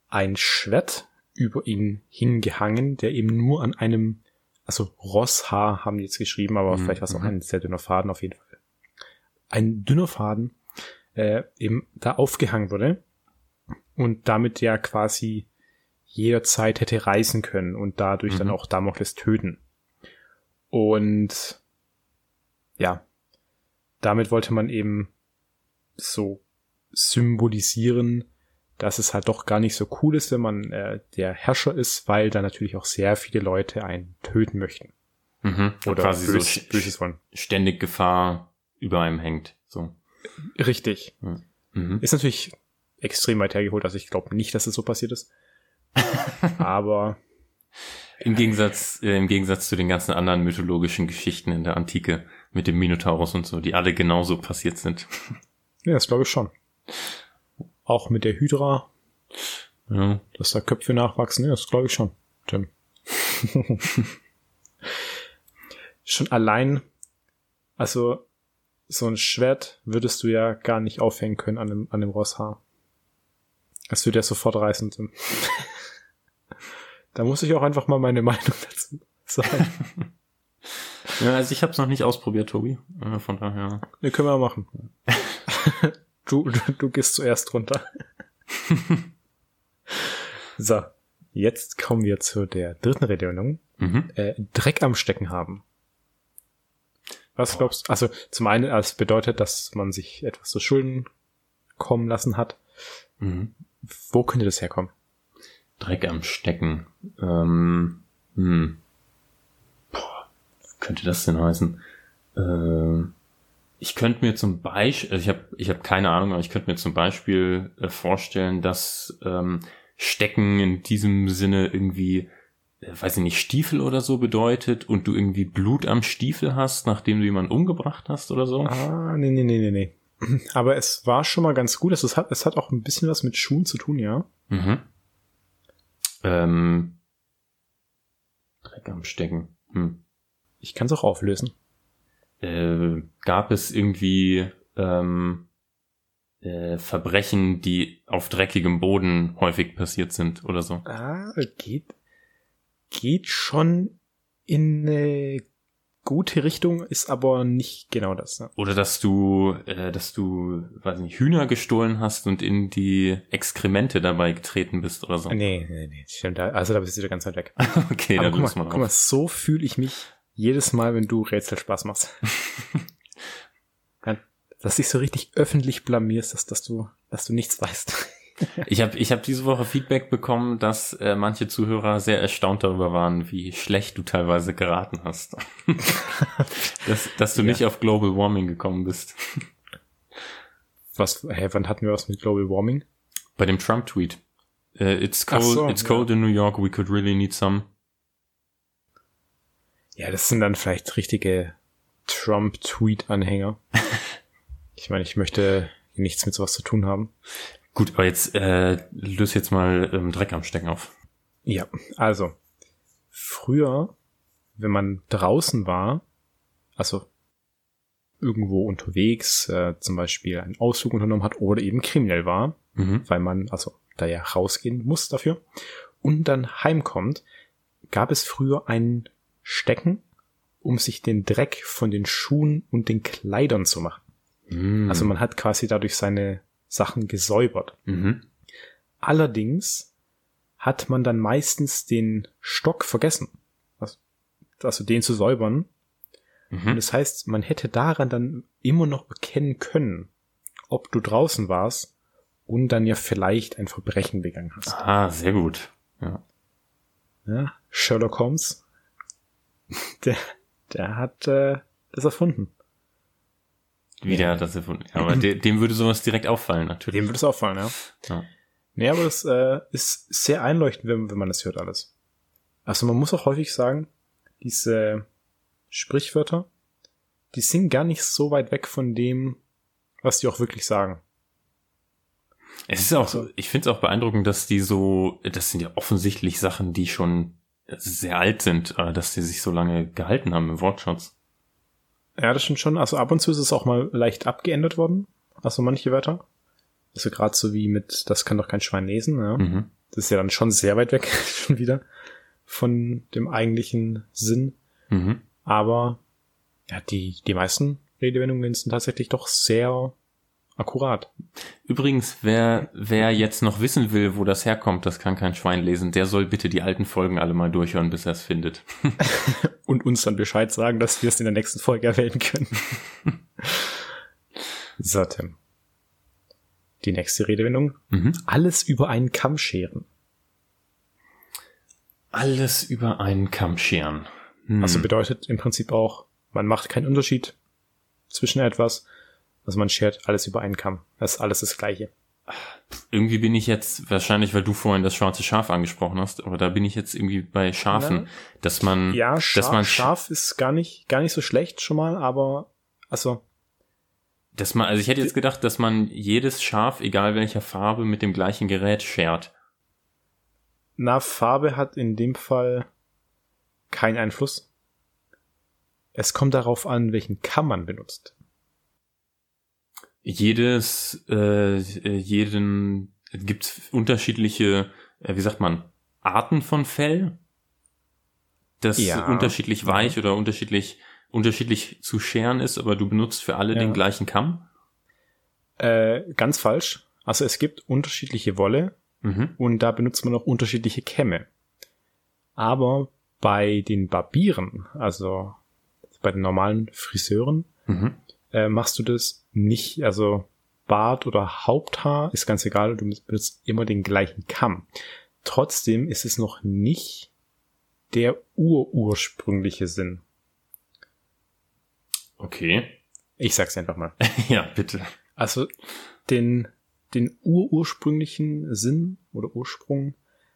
Speaker 1: ein Schwert über ihn hingehangen, der eben nur an einem, also Rosshaar haben die jetzt geschrieben, aber
Speaker 2: Mhm,
Speaker 1: vielleicht war es auch
Speaker 2: mhm.
Speaker 1: ein sehr dünner Faden auf jeden Fall. Ein dünner Faden, äh, eben da aufgehangen wurde. und damit ja quasi jederzeit hätte reisen können und dadurch
Speaker 2: Mhm.
Speaker 1: dann auch Damokles töten. Und ja, damit wollte man eben so symbolisieren, dass es halt doch gar nicht so cool ist, wenn man äh, der Herrscher ist, weil da natürlich auch sehr viele Leute einen töten möchten
Speaker 2: Mhm.
Speaker 1: oder
Speaker 2: quasi
Speaker 1: bös,
Speaker 2: so
Speaker 1: Böses wollen.
Speaker 2: ständig Gefahr über einem hängt. So.
Speaker 1: Richtig.
Speaker 2: Mhm.
Speaker 1: Ist natürlich extrem weit hergeholt, also ich glaube nicht, dass es so passiert ist. Aber
Speaker 2: Im Gegensatz, äh, im Gegensatz zu den ganzen anderen mythologischen Geschichten in der Antike mit dem Minotaurus und so, die alle genauso passiert sind.
Speaker 1: ja, das glaube ich schon. Auch mit der Hydra,
Speaker 2: Ja.
Speaker 1: dass da Köpfe nachwachsen, ja, das glaube ich schon. Tim. schon allein, also so ein Schwert würdest du ja gar nicht aufhängen können an dem, an dem Rosshaar. Das würde ja sofort reißen. Tim. da muss ich auch einfach mal meine Meinung dazu sagen.
Speaker 2: ja, also ich habe es noch nicht ausprobiert, Tobi. Äh, Von daher.
Speaker 1: Ne, können wir mal machen. du, du, du gehst zuerst runter. so, jetzt kommen wir zu der dritten Redewendung.
Speaker 2: Mhm.
Speaker 1: Äh, Dreck am Stecken haben. Was glaubst du? Also zum einen, es bedeutet, dass man sich etwas zu Schulden kommen lassen hat.
Speaker 2: Mhm.
Speaker 1: Wo könnte das herkommen?
Speaker 2: Dreck am Stecken. Ähm, hm. Boah, könnte das denn heißen? Ähm, ich könnte mir zum Beispiel, also ich habe ich hab keine Ahnung, aber ich könnte mir zum Beispiel äh, vorstellen, dass ähm, Stecken in diesem Sinne irgendwie, äh, weiß ich nicht, Stiefel oder so bedeutet und du irgendwie Blut am Stiefel hast, nachdem du jemanden umgebracht hast oder so.
Speaker 1: Ah, nee, nee, nee, nee, nee. Aber es war schon mal ganz gut. Es hat, es hat auch ein bisschen was mit Schuhen zu tun, ja.
Speaker 2: Mhm. Ähm, Dreck am Stecken. Hm.
Speaker 1: Ich kann es auch auflösen.
Speaker 2: äh, gab es irgendwie ähm, äh, Verbrechen, die auf dreckigem Boden häufig passiert sind oder so.
Speaker 1: Ah, geht, geht schon in eine gute Richtung, ist aber nicht genau das. Ne?
Speaker 2: Oder dass du, äh, dass du, weiß nicht, Hühner gestohlen hast und in die Exkremente dabei getreten bist oder so.
Speaker 1: Nee, nee, nee, stimmt. Also da bist du wieder ganz weit weg.
Speaker 2: Okay,
Speaker 1: aber
Speaker 2: dann
Speaker 1: guck mal,
Speaker 2: man
Speaker 1: guck mal, so fühle ich mich jedes Mal, wenn du Rätsel Spaß machst. Dass dich so richtig öffentlich blamierst, dass, dass du, dass du nichts weißt.
Speaker 2: Ich habe ich hab diese Woche Feedback bekommen, dass äh, manche Zuhörer sehr erstaunt darüber waren, wie schlecht du teilweise geraten hast. dass, dass du
Speaker 1: Ja.
Speaker 2: nicht auf Global Warming gekommen bist.
Speaker 1: Was, hä, wann hatten wir was mit Global Warming?
Speaker 2: Bei dem Trump-Tweet. Äh, it's cold,
Speaker 1: so,
Speaker 2: it's
Speaker 1: ja.
Speaker 2: cold in New York, we could really need some.
Speaker 1: Ja, das sind dann vielleicht richtige Trump-Tweet-Anhänger. ich meine, ich möchte nichts mit sowas zu tun haben.
Speaker 2: Gut, aber jetzt äh, löse jetzt mal ähm, Dreck am Stecken auf.
Speaker 1: Ja, also früher, wenn man draußen war, also irgendwo unterwegs, äh, zum Beispiel einen Ausflug unternommen hat oder eben kriminell war,
Speaker 2: Mhm.
Speaker 1: weil man also da ja rausgehen muss dafür und dann heimkommt, gab es früher ein Stecken, um sich den Dreck von den Schuhen und den Kleidern zu machen.
Speaker 2: Mhm.
Speaker 1: Also man hat quasi dadurch seine Sachen gesäubert.
Speaker 2: Mhm.
Speaker 1: Allerdings hat man dann meistens den Stock vergessen. Also, also den zu säubern. Und
Speaker 2: Mhm.
Speaker 1: das heißt, man hätte daran dann immer noch erkennen können, ob du draußen warst und dann ja vielleicht ein Verbrechen begangen hast.
Speaker 2: Ah, sehr gut. Ja.
Speaker 1: Ja, Sherlock Holmes, der, der hat äh, das erfunden.
Speaker 2: Wie der hat das erfunden. Ja, aber de dem würde sowas direkt auffallen, natürlich.
Speaker 1: Dem würde es auffallen, ja.
Speaker 2: Ja.
Speaker 1: Nee, aber das äh, ist sehr einleuchtend, wenn, wenn man das hört alles. Also man muss auch häufig sagen, diese Sprichwörter, die sind gar nicht so weit weg von dem, was die auch wirklich sagen.
Speaker 2: Es ist auch,
Speaker 1: Also-
Speaker 2: ich finde es auch beeindruckend, dass die so, das sind ja offensichtlich Sachen, die schon sehr alt sind, äh, dass die sich so lange gehalten haben im Wortschatz.
Speaker 1: Ja, das stimmt schon. Also ab und zu ist es auch mal leicht abgeändert worden. Also manche Wörter. Also gerade so wie mit, das kann doch kein Schwein lesen. Ja.
Speaker 2: Mhm.
Speaker 1: Das ist ja dann schon sehr weit weg schon wieder von dem eigentlichen Sinn.
Speaker 2: Mhm.
Speaker 1: Aber ja, die, die meisten Redewendungen sind tatsächlich doch sehr akkurat.
Speaker 2: Übrigens, wer, wer jetzt noch wissen will, wo das herkommt, das kann kein Schwein lesen, der soll bitte die alten Folgen alle mal durchhören, bis er es findet.
Speaker 1: Und uns dann Bescheid sagen, dass wir es in der nächsten Folge erwähnen können. so, Tim. Die nächste Redewendung.
Speaker 2: Mhm.
Speaker 1: Alles über einen Kamm scheren.
Speaker 2: Alles über einen Kamm scheren. Hm.
Speaker 1: Also bedeutet im Prinzip auch, man macht keinen Unterschied zwischen etwas. Also man schert alles über einen Kamm. Das ist alles das Gleiche.
Speaker 2: irgendwie bin ich jetzt, wahrscheinlich, weil du vorhin das schwarze Schaf angesprochen hast, aber da bin ich jetzt irgendwie bei Schafen,
Speaker 1: Na,
Speaker 2: dass man,
Speaker 1: Ja,
Speaker 2: dass
Speaker 1: scharf,
Speaker 2: man,
Speaker 1: scharf ist gar nicht, gar nicht so schlecht schon mal, aber also
Speaker 2: dass man, also ich hätte jetzt gedacht, dass man jedes Schaf, egal welcher Farbe, mit dem gleichen Gerät schert.
Speaker 1: na, Farbe hat in dem Fall keinen Einfluss. Es kommt darauf an, welchen Kamm man benutzt.
Speaker 2: Jedes, äh, jeden, gibt's unterschiedliche, äh, wie sagt man, Arten von Fell? Das
Speaker 1: Ja.
Speaker 2: unterschiedlich weich oder unterschiedlich, unterschiedlich zu scheren ist, aber du benutzt für alle
Speaker 1: Ja.
Speaker 2: den gleichen Kamm?
Speaker 1: Äh, ganz falsch. Also es gibt unterschiedliche Wolle
Speaker 2: Mhm.
Speaker 1: und da benutzt man auch unterschiedliche Kämme. Aber bei den Barbieren, also bei den normalen Friseuren,
Speaker 2: Mhm.
Speaker 1: Äh, machst du das nicht, also Bart oder Haupthaar ist ganz egal, du benutzt immer den gleichen Kamm. Trotzdem ist es noch nicht der urursprüngliche Sinn.
Speaker 2: Okay.
Speaker 1: Ich sag's einfach mal.
Speaker 2: ja, bitte.
Speaker 1: Also den, den urursprünglichen Sinn oder Ursprung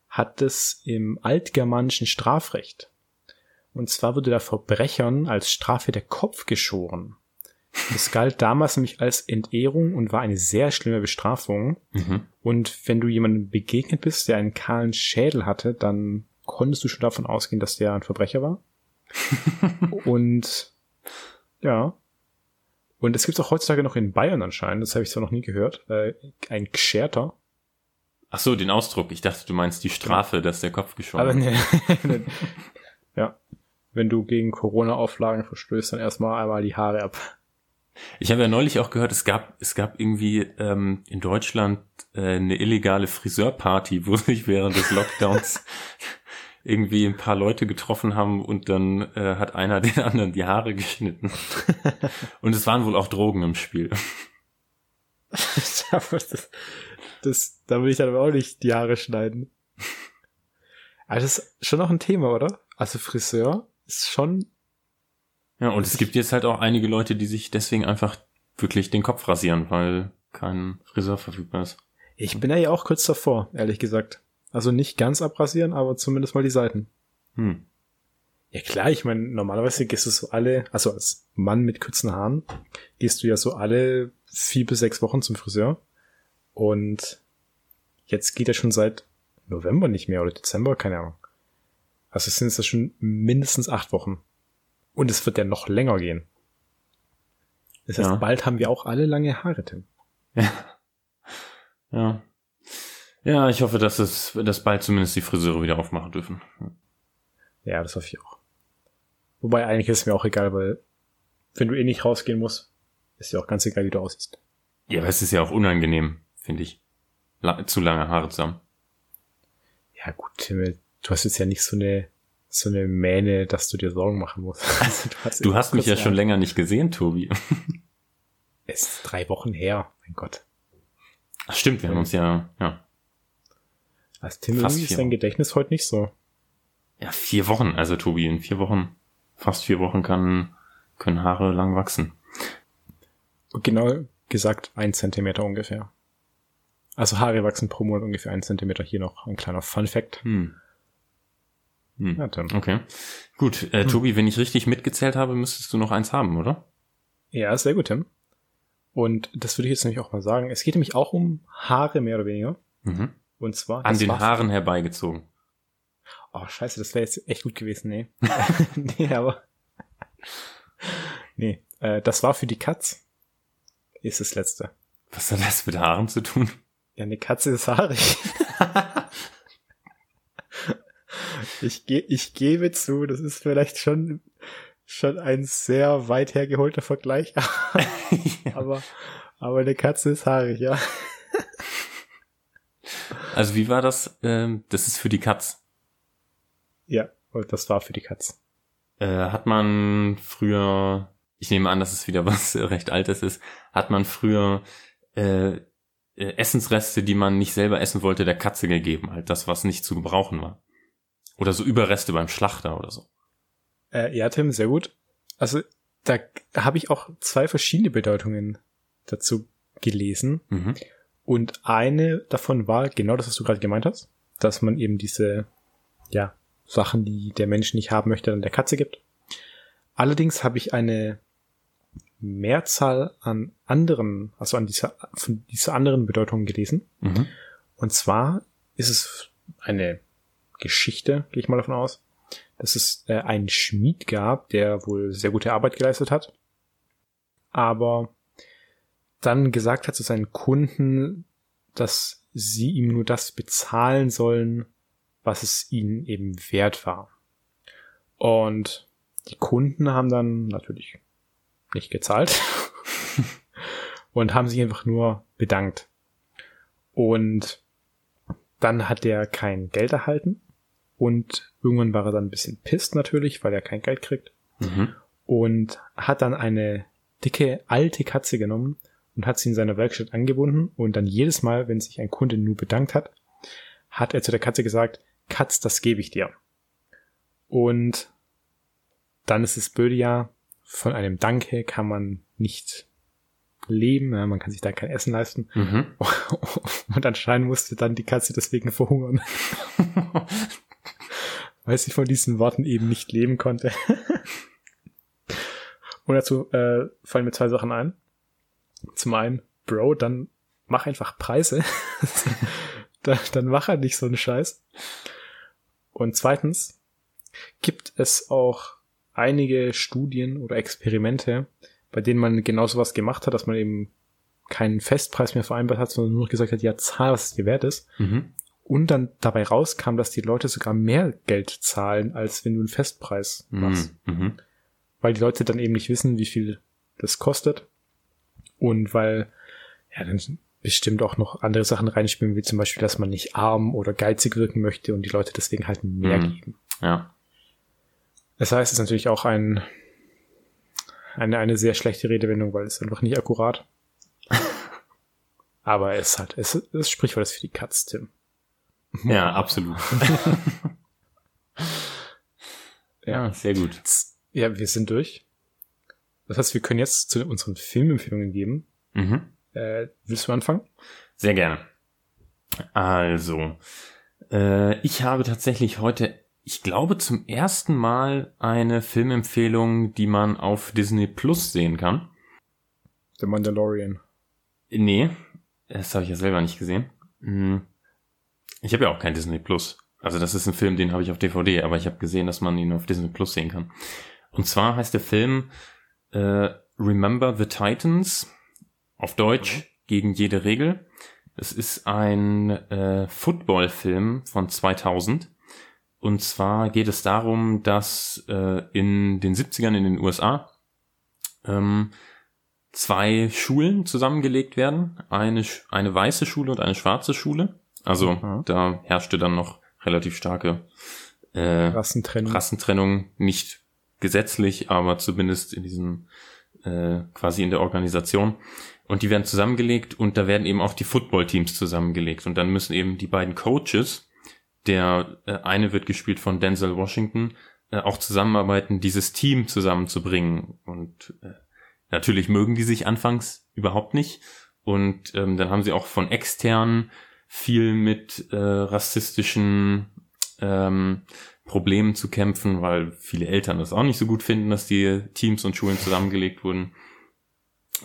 Speaker 1: hat es im altgermanischen Strafrecht. Und zwar wurde da Verbrechern als Strafe der Kopf geschoren. Das galt damals nämlich als Entehrung und war eine sehr schlimme Bestrafung.
Speaker 2: Mhm.
Speaker 1: Und wenn du jemandem begegnet bist, der einen kahlen Schädel hatte, dann konntest du schon davon ausgehen, dass der ein Verbrecher war. und ja. Und es gibt auch heutzutage noch in Bayern anscheinend, das habe ich zwar noch nie gehört, äh, ein Gscherter.
Speaker 2: Ach so, den Ausdruck. Ich dachte, du meinst die Strafe, dass der Kopf geschoren
Speaker 1: Aber
Speaker 2: wird.
Speaker 1: nee. ja. Wenn du gegen Corona-Auflagen verstößt, dann erstmal einmal die Haare ab.
Speaker 2: Ich habe ja neulich auch gehört, es gab, es gab irgendwie ähm, in Deutschland äh, eine illegale Friseurparty, wo sich während des Lockdowns irgendwie ein paar Leute getroffen haben und dann äh, hat einer den anderen die Haare geschnitten. Und es waren wohl auch Drogen im Spiel.
Speaker 1: das, das, da will ich dann aber auch nicht die Haare schneiden. Aber das ist schon noch ein Thema, oder? Also Friseur ist schon,
Speaker 2: Ja, und es gibt jetzt halt auch einige Leute, die sich deswegen einfach wirklich den Kopf rasieren, weil kein Friseur verfügbar ist.
Speaker 1: ich bin ja auch kurz davor, ehrlich gesagt. Also nicht ganz abrasieren, aber zumindest mal die Seiten.
Speaker 2: Hm.
Speaker 1: Ja klar, ich meine, normalerweise gehst du so alle, also als Mann mit kurzen Haaren, gehst du ja so alle vier bis sechs Wochen zum Friseur. Und jetzt geht er schon seit November nicht mehr oder Dezember, keine Ahnung. Also sind es ja schon mindestens acht Wochen. Und es wird ja noch länger gehen. Das heißt,
Speaker 2: Ja.
Speaker 1: bald haben wir auch alle lange Haare, Tim.
Speaker 2: Ja. Ja, ich hoffe, dass es, dass bald zumindest die Friseure wieder aufmachen dürfen.
Speaker 1: Ja, das hoffe ich auch. Wobei eigentlich ist es mir auch egal, weil wenn du eh nicht rausgehen musst, ist ja auch ganz egal, wie du aussiehst.
Speaker 2: Ja, aber es ist ja auch unangenehm, finde ich. La zu lange Haare zusammen.
Speaker 1: Ja gut, Tim, du hast jetzt ja nicht so eine so eine Mähne, dass du dir Sorgen machen musst. Also, hast
Speaker 2: Du hast mich ja schon länger nicht gesehen, Tobi.
Speaker 1: Es ist drei Wochen her, mein Gott.
Speaker 2: Ach, stimmt, wir haben uns ja, ja,
Speaker 1: Also Tim,
Speaker 2: Fast
Speaker 1: irgendwie ist dein. Gedächtnis heute nicht so.
Speaker 2: ja, vier Wochen. Also Tobi, in vier Wochen, fast vier Wochen kann, können Haare lang wachsen.
Speaker 1: Genau gesagt ein Zentimeter ungefähr. Also Haare wachsen pro Monat ungefähr ein Zentimeter. Hier noch ein kleiner Fun Fact.
Speaker 2: Hm. Hm.
Speaker 1: Ja, Tim.
Speaker 2: Okay. Gut, äh, Tobi, wenn ich richtig mitgezählt habe, müsstest du noch eins haben, oder?
Speaker 1: Ja, sehr gut, Tim. Und das würde ich jetzt nämlich auch mal sagen. Es geht nämlich auch um Haare mehr oder weniger.
Speaker 2: Mhm.
Speaker 1: Und zwar
Speaker 2: An den Haaren herbeigezogen.
Speaker 1: Oh, scheiße, das wäre jetzt echt gut gewesen, nee. nee, aber. Nee, äh, das war für die Katz. Ist das letzte.
Speaker 2: Was hat das mit Haaren zu tun?
Speaker 1: Ja, eine Katze ist haarig. ich, ge ich gebe zu, das ist vielleicht schon, schon ein sehr weit hergeholter Vergleich. aber, Aber eine Katze ist haarig, ja.
Speaker 2: Also wie war das? Ähm, das ist für die Katz.
Speaker 1: Ja, das war für die Katz.
Speaker 2: Äh, hat man früher, ich nehme an, dass es wieder was recht Altes ist, hat man früher äh, äh, Essensreste, die man nicht selber essen wollte, der Katze gegeben, halt das, was nicht zu gebrauchen war. Oder so Überreste beim Schlachter oder so.
Speaker 1: Äh, ja, Tim, sehr gut. Also da habe ich auch zwei verschiedene Bedeutungen dazu gelesen.
Speaker 2: Mhm.
Speaker 1: Und eine davon war genau das, was du gerade gemeint hast, dass man eben diese, ja, Sachen, die der Mensch nicht haben möchte, dann der Katze gibt. Allerdings habe ich eine Mehrzahl an anderen, also an dieser, von dieser anderen Bedeutung gelesen.
Speaker 2: Mhm.
Speaker 1: Und zwar ist es eine Geschichte, gehe ich mal davon aus, dass es äh, einen Schmied gab, der wohl sehr gute Arbeit geleistet hat, aber dann gesagt hat zu seinen Kunden, dass sie ihm nur das bezahlen sollen, was es ihnen eben wert war. Und die Kunden haben dann natürlich nicht gezahlt und haben sich einfach nur bedankt. Und dann hat er kein Geld erhalten und irgendwann war er dann ein bisschen pisst natürlich, weil er kein Geld kriegt
Speaker 2: Mhm.
Speaker 1: und hat dann eine dicke alte Katze genommen und hat sie in seiner Werkstatt angebunden und dann jedes Mal, wenn sich ein Kunde nur bedankt hat, hat er zu der Katze gesagt, Katz, das gebe ich dir. Und dann ist es blöde ja, von einem Danke kann man nicht leben, ja, man kann sich da kein Essen leisten.
Speaker 2: Mhm.
Speaker 1: Und anscheinend musste dann die Katze deswegen verhungern, weil sie von diesen Worten eben nicht leben konnte. Und dazu äh, fallen mir zwei Sachen ein. Zum einen, Bro, dann mach einfach Preise. dann, dann mach halt nicht so einen Scheiß. Und zweitens gibt es auch einige Studien oder Experimente, bei denen man genau sowas gemacht hat, dass man eben keinen Festpreis mehr vereinbart hat, sondern nur gesagt hat, ja, zahl, was es dir wert ist.
Speaker 2: Mhm.
Speaker 1: Und dann dabei rauskam, dass die Leute sogar mehr Geld zahlen, als wenn du einen Festpreis machst.
Speaker 2: Mhm. Mhm.
Speaker 1: Weil die Leute dann eben nicht wissen, wie viel das kostet. Und weil, ja, dann bestimmt auch noch andere Sachen reinspielen, wie zum Beispiel, dass man nicht arm oder geizig wirken möchte und die Leute deswegen halt mehr
Speaker 2: Mhm.
Speaker 1: geben.
Speaker 2: Ja.
Speaker 1: Das heißt, es ist natürlich auch ein, eine, eine sehr schlechte Redewendung, weil es einfach nicht akkurat. Aber es halt, es ist das Sprichwort ist für die Katz, Tim.
Speaker 2: Ja, absolut. ja, sehr gut.
Speaker 1: Ja, wir sind durch. Das heißt, wir können jetzt zu unseren Filmempfehlungen geben.
Speaker 2: Mhm.
Speaker 1: Äh, willst du anfangen?
Speaker 2: Sehr gerne. Also, äh, ich habe tatsächlich heute, ich glaube, zum ersten Mal eine Filmempfehlung, die man auf Disney Plus sehen kann.
Speaker 1: The Mandalorian.
Speaker 2: Nee, das habe ich ja selber nicht gesehen. Hm. Ich habe ja auch kein Disney Plus. Also das ist ein Film, den habe ich auf DVD, aber ich habe gesehen, dass man ihn auf Disney Plus sehen kann. Und zwar heißt der Film äh, Remember the Titans, auf Deutsch gegen jede Regel. Es ist ein äh, Football-Film von 2000. Und zwar geht es darum, dass äh, in den 70ern in den USA ähm, zwei Schulen zusammengelegt werden. Eine, eine weiße Schule und eine schwarze Schule. Also
Speaker 1: Mhm.
Speaker 2: da herrschte dann noch relativ starke äh,
Speaker 1: Rassentrennung.
Speaker 2: Rassentrennung, nicht gesetzlich, aber zumindest in diesem äh, quasi in der Organisation. Und die werden zusammengelegt und da werden eben auch die Football-Teams zusammengelegt. Und dann müssen eben die beiden Coaches, der äh, eine wird gespielt von Denzel Washington, äh, auch zusammenarbeiten, dieses Team zusammenzubringen. Und äh, natürlich mögen die sich anfangs überhaupt nicht. Und ähm, dann haben sie auch von externen viel mit äh, rassistischen ähm, Problemen zu kämpfen, weil viele Eltern das auch nicht so gut finden, dass die Teams und Schulen zusammengelegt wurden.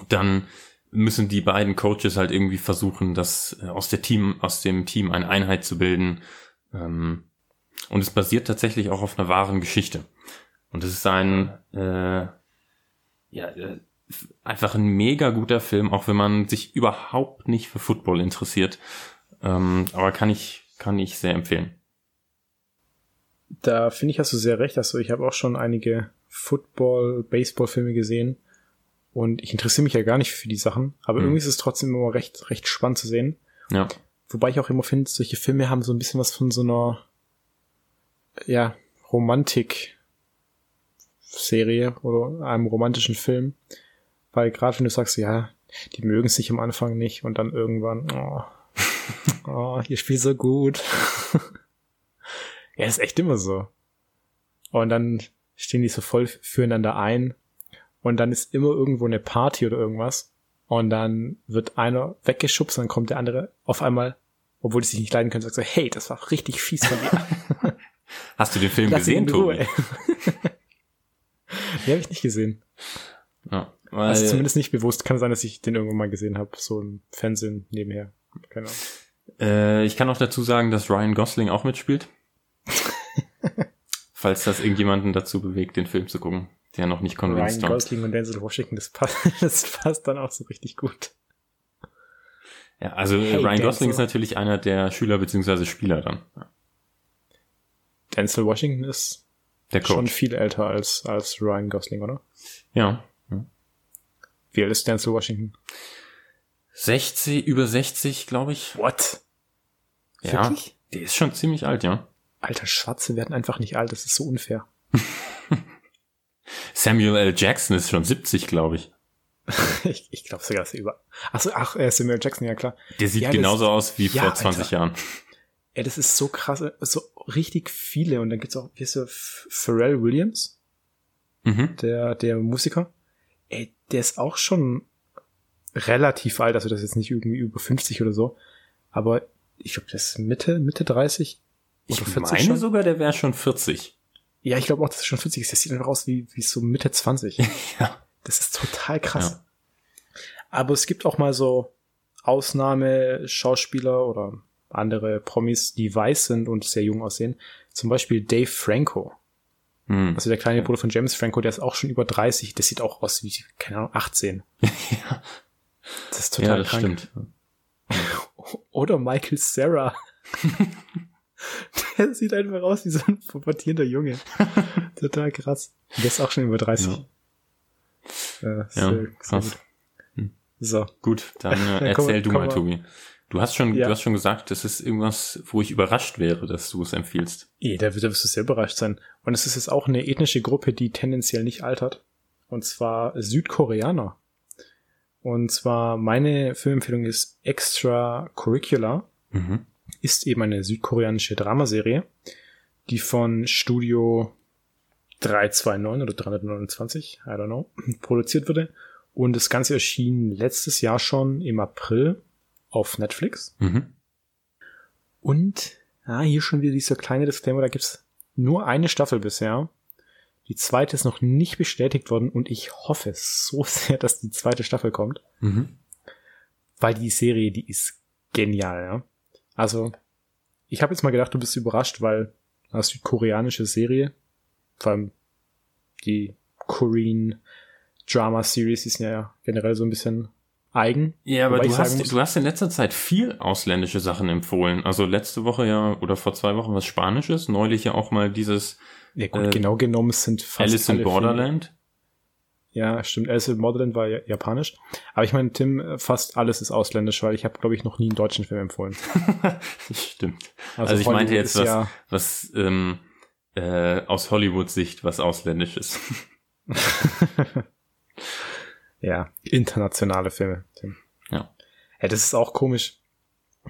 Speaker 2: Dann müssen die beiden Coaches halt irgendwie versuchen, das äh, aus der Team, aus dem Team eine Einheit zu bilden. Ähm, und es basiert tatsächlich auch auf einer wahren Geschichte. Und es ist ein äh, ja äh, einfach ein mega guter Film, auch wenn man sich überhaupt nicht für Football interessiert. Ähm, aber kann ich kann ich sehr empfehlen.
Speaker 1: Da finde ich, hast du sehr recht. Also ich habe auch schon einige Football, Baseball-Filme gesehen. Und ich interessiere mich ja gar nicht für die Sachen, aber
Speaker 2: Mhm.
Speaker 1: irgendwie ist es trotzdem immer recht, recht spannend zu sehen.
Speaker 2: Ja.
Speaker 1: Wobei ich auch immer finde, solche Filme haben so ein bisschen was von so einer, ja, Romantik-Serie oder einem romantischen Film. Weil gerade wenn du sagst, ja, die mögen sich am Anfang nicht und dann irgendwann, oh, oh ihr spielt so gut. ja, ist echt immer so. Und dann stehen die so voll füreinander ein und dann ist immer irgendwo eine Party oder irgendwas und dann wird einer weggeschubst und dann kommt der andere auf einmal, obwohl die sich nicht leiden können, sagt so, hey, das war richtig fies von dir.
Speaker 2: Hast du den Film
Speaker 1: Lass
Speaker 2: gesehen,
Speaker 1: Ruhe.
Speaker 2: Tobi?
Speaker 1: Die habe ich nicht gesehen.
Speaker 2: Ja.
Speaker 1: Also zumindest nicht bewusst. Kann sein, dass ich den irgendwann mal gesehen habe, so im Fernsehen nebenher. Keine Ahnung.
Speaker 2: äh, ich kann auch dazu sagen, dass Ryan Gosling auch mitspielt. Falls das irgendjemanden dazu bewegt, den Film zu gucken, der noch nicht
Speaker 1: Ryan
Speaker 2: convinced war.
Speaker 1: Gosling und Denzel Washington, das passt, das passt dann auch so richtig gut.
Speaker 2: Ja, also
Speaker 1: Hey,
Speaker 2: Ryan
Speaker 1: Denzel.
Speaker 2: Gosling ist natürlich einer der Schüler beziehungsweise Spieler dann.
Speaker 1: Denzel Washington ist
Speaker 2: Der
Speaker 1: schon viel älter als, als Ryan Gosling, oder?
Speaker 2: Ja. ja.
Speaker 1: Wie alt ist Denzel Washington?
Speaker 2: 60, über 60, glaube ich.
Speaker 1: What?
Speaker 2: Ja.
Speaker 1: Wirklich?
Speaker 2: Der ist schon ziemlich alt, ja.
Speaker 1: Alter, Schwarze werden einfach nicht alt, das ist so unfair.
Speaker 2: Samuel L. Jackson ist schon 70, glaube ich.
Speaker 1: ich ich glaube sogar, dass er über. Achso, ach, äh, Samuel Jackson, ja klar.
Speaker 2: Der sieht
Speaker 1: Ja, das-
Speaker 2: genauso aus wie
Speaker 1: Ja,
Speaker 2: vor 20
Speaker 1: Alter.
Speaker 2: Jahren.
Speaker 1: Ey, das ist so krass, so richtig viele. Und dann gibt's auch, wie ist der, Pharrell Williams,
Speaker 2: Mhm.
Speaker 1: der, der Musiker. Ey, der ist auch schon relativ alt, also das ist jetzt nicht irgendwie über 50 oder so. Aber ich glaube, der ist Mitte, Mitte 30.
Speaker 2: Ich
Speaker 1: Oder 40
Speaker 2: meine
Speaker 1: schon?
Speaker 2: sogar, der wäre schon 40.
Speaker 1: Ja, ich glaube auch, dass er schon 40 ist. Der sieht einfach aus wie, wie so Mitte 20.
Speaker 2: Ja.
Speaker 1: Das ist total krass. Aber es gibt auch mal so Ausnahme-Schauspieler oder andere Promis, die weiß sind und sehr jung aussehen. Zum Beispiel Dave Franco.
Speaker 2: Hm.
Speaker 1: Also der kleine Bruder von James Franco, der ist auch schon über 30. Der sieht auch aus wie, keine Ahnung, 18.
Speaker 2: ja.
Speaker 1: Das ist
Speaker 2: ja,
Speaker 1: total
Speaker 2: das
Speaker 1: krank.
Speaker 2: stimmt.
Speaker 1: Oder Michael Sarah. der sieht einfach aus wie so ein pubertierender Junge. total krass. Der ist auch schon über 30. Ja,
Speaker 2: Ja,
Speaker 1: sehr, sehr
Speaker 2: krass.
Speaker 1: gut.
Speaker 2: Hm.
Speaker 1: So.
Speaker 2: Gut, dann äh,
Speaker 1: Ja,
Speaker 2: erzähl du mal. Tobi. Du hast schon,
Speaker 1: Ja.
Speaker 2: du hast schon gesagt, das ist irgendwas, wo ich überrascht wäre, dass du es empfiehlst.
Speaker 1: Eh, da wirst du sehr überrascht sein. Und es ist jetzt auch eine ethnische Gruppe, die tendenziell nicht altert. Und zwar Südkoreaner. Und zwar meine Filmempfehlung ist Extracurricular.
Speaker 2: Mhm.
Speaker 1: Ist eben eine südkoreanische Dramaserie, die von Studio 329 oder 329, I don't know, produziert wurde. Und das Ganze erschien letztes Jahr schon im April auf Netflix.
Speaker 2: Mhm.
Speaker 1: Und ah, hier schon wieder dieser kleine Disclaimer, da gibt's nur eine Staffel bisher. Die zweite ist noch nicht bestätigt worden und ich hoffe so sehr, dass die zweite Staffel kommt,
Speaker 2: Mhm.
Speaker 1: weil die Serie, die ist genial, ja. Also, ich habe jetzt mal gedacht, du bist überrascht, weil eine südkoreanische Serie, vor allem die Korean Drama Series, die sind ja generell so ein bisschen eigen.
Speaker 2: Ja, aber du
Speaker 1: ich
Speaker 2: hast,
Speaker 1: muss-
Speaker 2: du hast in letzter Zeit viel ausländische Sachen empfohlen. Also letzte Woche ja oder vor zwei Wochen was Spanisches, neulich ja auch mal dieses
Speaker 1: Ja gut,
Speaker 2: Äh,
Speaker 1: genau genommen sind fast
Speaker 2: Alice in
Speaker 1: alle Filme-
Speaker 2: Borderland.
Speaker 1: Ja, stimmt. Alice in Borderland war ja japanisch. Aber ich meine, Tim, äh, fast alles ist ausländisch, weil ich habe, glaube ich, noch nie einen deutschen Film empfohlen.
Speaker 2: Stimmt. Also, ich
Speaker 1: Hollywood
Speaker 2: meinte jetzt
Speaker 1: ist
Speaker 2: was,
Speaker 1: Ja,
Speaker 2: was ähm, äh, aus Hollywood-Sicht was Ausländisches.
Speaker 1: ja, internationale Filme.
Speaker 2: Ja.
Speaker 1: Ja, das ist auch komisch,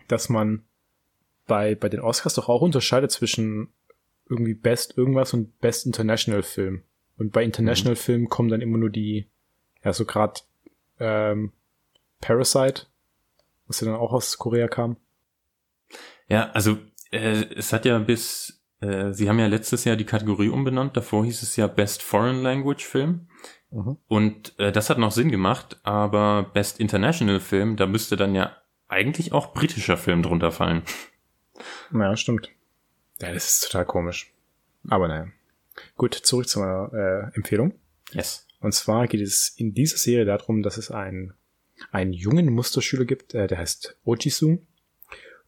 Speaker 1: dass man bei, bei den Oscars doch auch unterscheidet zwischen irgendwie Best irgendwas und Best International Film. Und bei International Film kommen dann immer nur die, ja, so grad ähm, Parasite, was ja dann auch aus Korea kam.
Speaker 2: Ja, also äh, es hat ja bis, äh, sie haben ja letztes Jahr die Kategorie umbenannt, davor hieß es ja Best Foreign Language Film.
Speaker 1: Mhm.
Speaker 2: Und äh, das hat noch Sinn gemacht, aber Best International Film, da müsste dann ja eigentlich auch britischer Film drunter fallen.
Speaker 1: Ja, stimmt. Ja, das ist total komisch. Aber naja. Gut, zurück zu meiner äh, Empfehlung.
Speaker 2: Yes.
Speaker 1: Und zwar geht es in dieser Serie darum, dass es einen, einen jungen Musterschüler gibt, äh, der heißt Ojisu.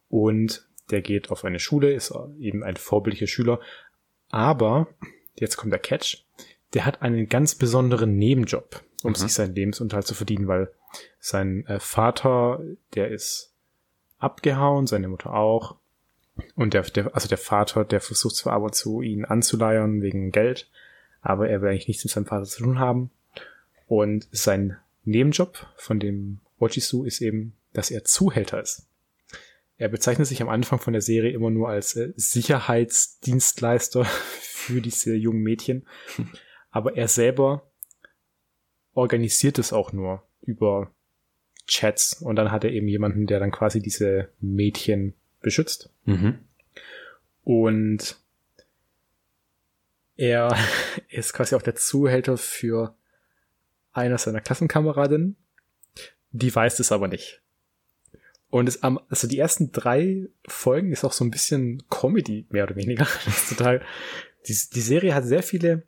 Speaker 1: Und der geht auf eine Schule, ist eben ein vorbildlicher Schüler. Aber, jetzt kommt der Catch, der hat einen ganz besonderen Nebenjob. um
Speaker 2: Mhm.
Speaker 1: sich seinen Lebensunterhalt zu verdienen, weil sein äh, Vater, der ist abgehauen, seine Mutter auch. Und der, der, also der Vater, der versucht zwar aber zu ihn anzuleiern wegen Geld, aber er will eigentlich nichts mit seinem Vater zu tun haben. Und sein Nebenjob von dem Ojisu ist eben, dass er Zuhälter ist. Er bezeichnet sich am Anfang von der Serie immer nur als äh, Sicherheitsdienstleister für diese jungen Mädchen. Aber er selber organisiert es auch nur über Chats und dann hat er eben jemanden, der dann quasi diese Mädchen beschützt.
Speaker 2: Mhm.
Speaker 1: Und er ist quasi auch der Zuhälter für einer seiner Klassenkameradinnen. Die weiß es aber nicht. Und es am, also die ersten drei Folgen ist auch so ein bisschen Comedy, mehr oder weniger. Total, die, die Serie hat sehr viele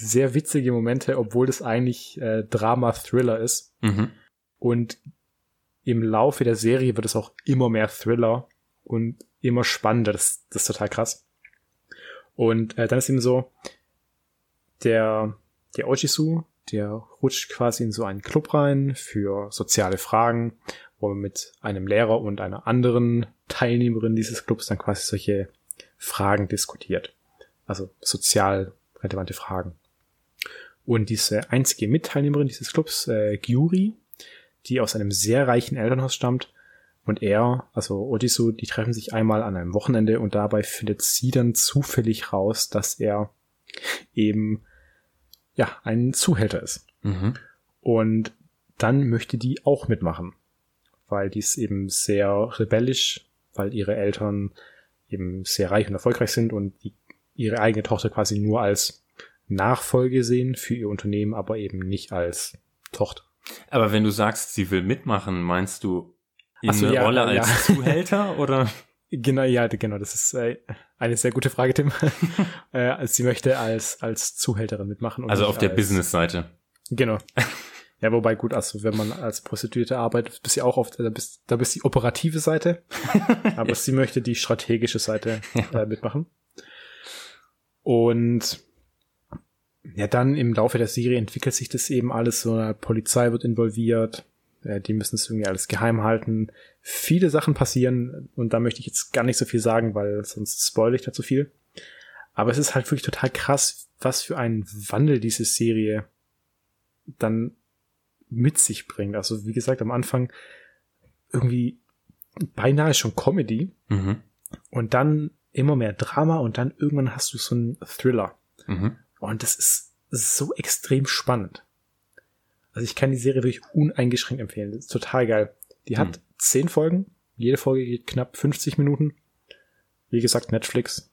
Speaker 1: sehr witzige Momente, obwohl es eigentlich äh, Drama-Thriller ist.
Speaker 2: Mhm.
Speaker 1: Und im Laufe der Serie wird es auch immer mehr Thriller und immer spannender. Das, das ist total krass. Und äh, dann ist eben so, der, der Ojisu, der rutscht quasi in so einen Club rein für soziale Fragen, wo man mit einem Lehrer und einer anderen Teilnehmerin dieses Clubs dann quasi solche Fragen diskutiert. Also sozial relevante Fragen. Und diese einzige Mitteilnehmerin dieses Clubs, äh, Gyuri, die aus einem sehr reichen Elternhaus stammt, und er, also Ojisu, die treffen sich einmal an einem Wochenende und dabei findet sie dann zufällig raus, dass er eben ja ein Zuhälter ist.
Speaker 2: Mhm.
Speaker 1: Und dann möchte die auch mitmachen, weil die ist eben sehr rebellisch, weil ihre Eltern eben sehr reich und erfolgreich sind und die, ihre eigene Tochter quasi nur als Nachfolge sehen für ihr Unternehmen, aber eben nicht als Tochter.
Speaker 2: Aber wenn du sagst, sie will mitmachen, meinst du in
Speaker 1: so,
Speaker 2: eine
Speaker 1: ja,
Speaker 2: Rolle
Speaker 1: ja.
Speaker 2: als Zuhälter oder?
Speaker 1: Genau, ja, genau, das ist äh, eine sehr gute Frage, Tim. äh, also sie möchte als, als Zuhälterin mitmachen.
Speaker 2: Also auf der Business-Seite.
Speaker 1: Genau. Ja, wobei gut, also wenn man als Prostituierte arbeitet, bist du ja auch oft, da bist, da bist die operative Seite, aber sie möchte die strategische Seite äh, mitmachen. Und ja, dann im Laufe der Serie entwickelt sich das eben alles, so eine Polizei wird involviert, äh, die müssen es irgendwie alles geheim halten. Viele Sachen passieren und da möchte ich jetzt gar nicht so viel sagen, weil sonst spoil ich da zu viel. Aber es ist halt wirklich total krass, was für einen Wandel diese Serie dann mit sich bringt. Also wie gesagt, am Anfang irgendwie beinahe schon Comedy
Speaker 2: Mhm.
Speaker 1: und dann immer mehr Drama und dann irgendwann hast du so einen Thriller.
Speaker 2: Mhm.
Speaker 1: Und das ist so extrem spannend. Also ich kann die Serie wirklich uneingeschränkt empfehlen. Das ist total geil. Die hat
Speaker 2: Hm.
Speaker 1: zehn Folgen. Jede Folge geht knapp 50 Minuten. Wie gesagt, Netflix.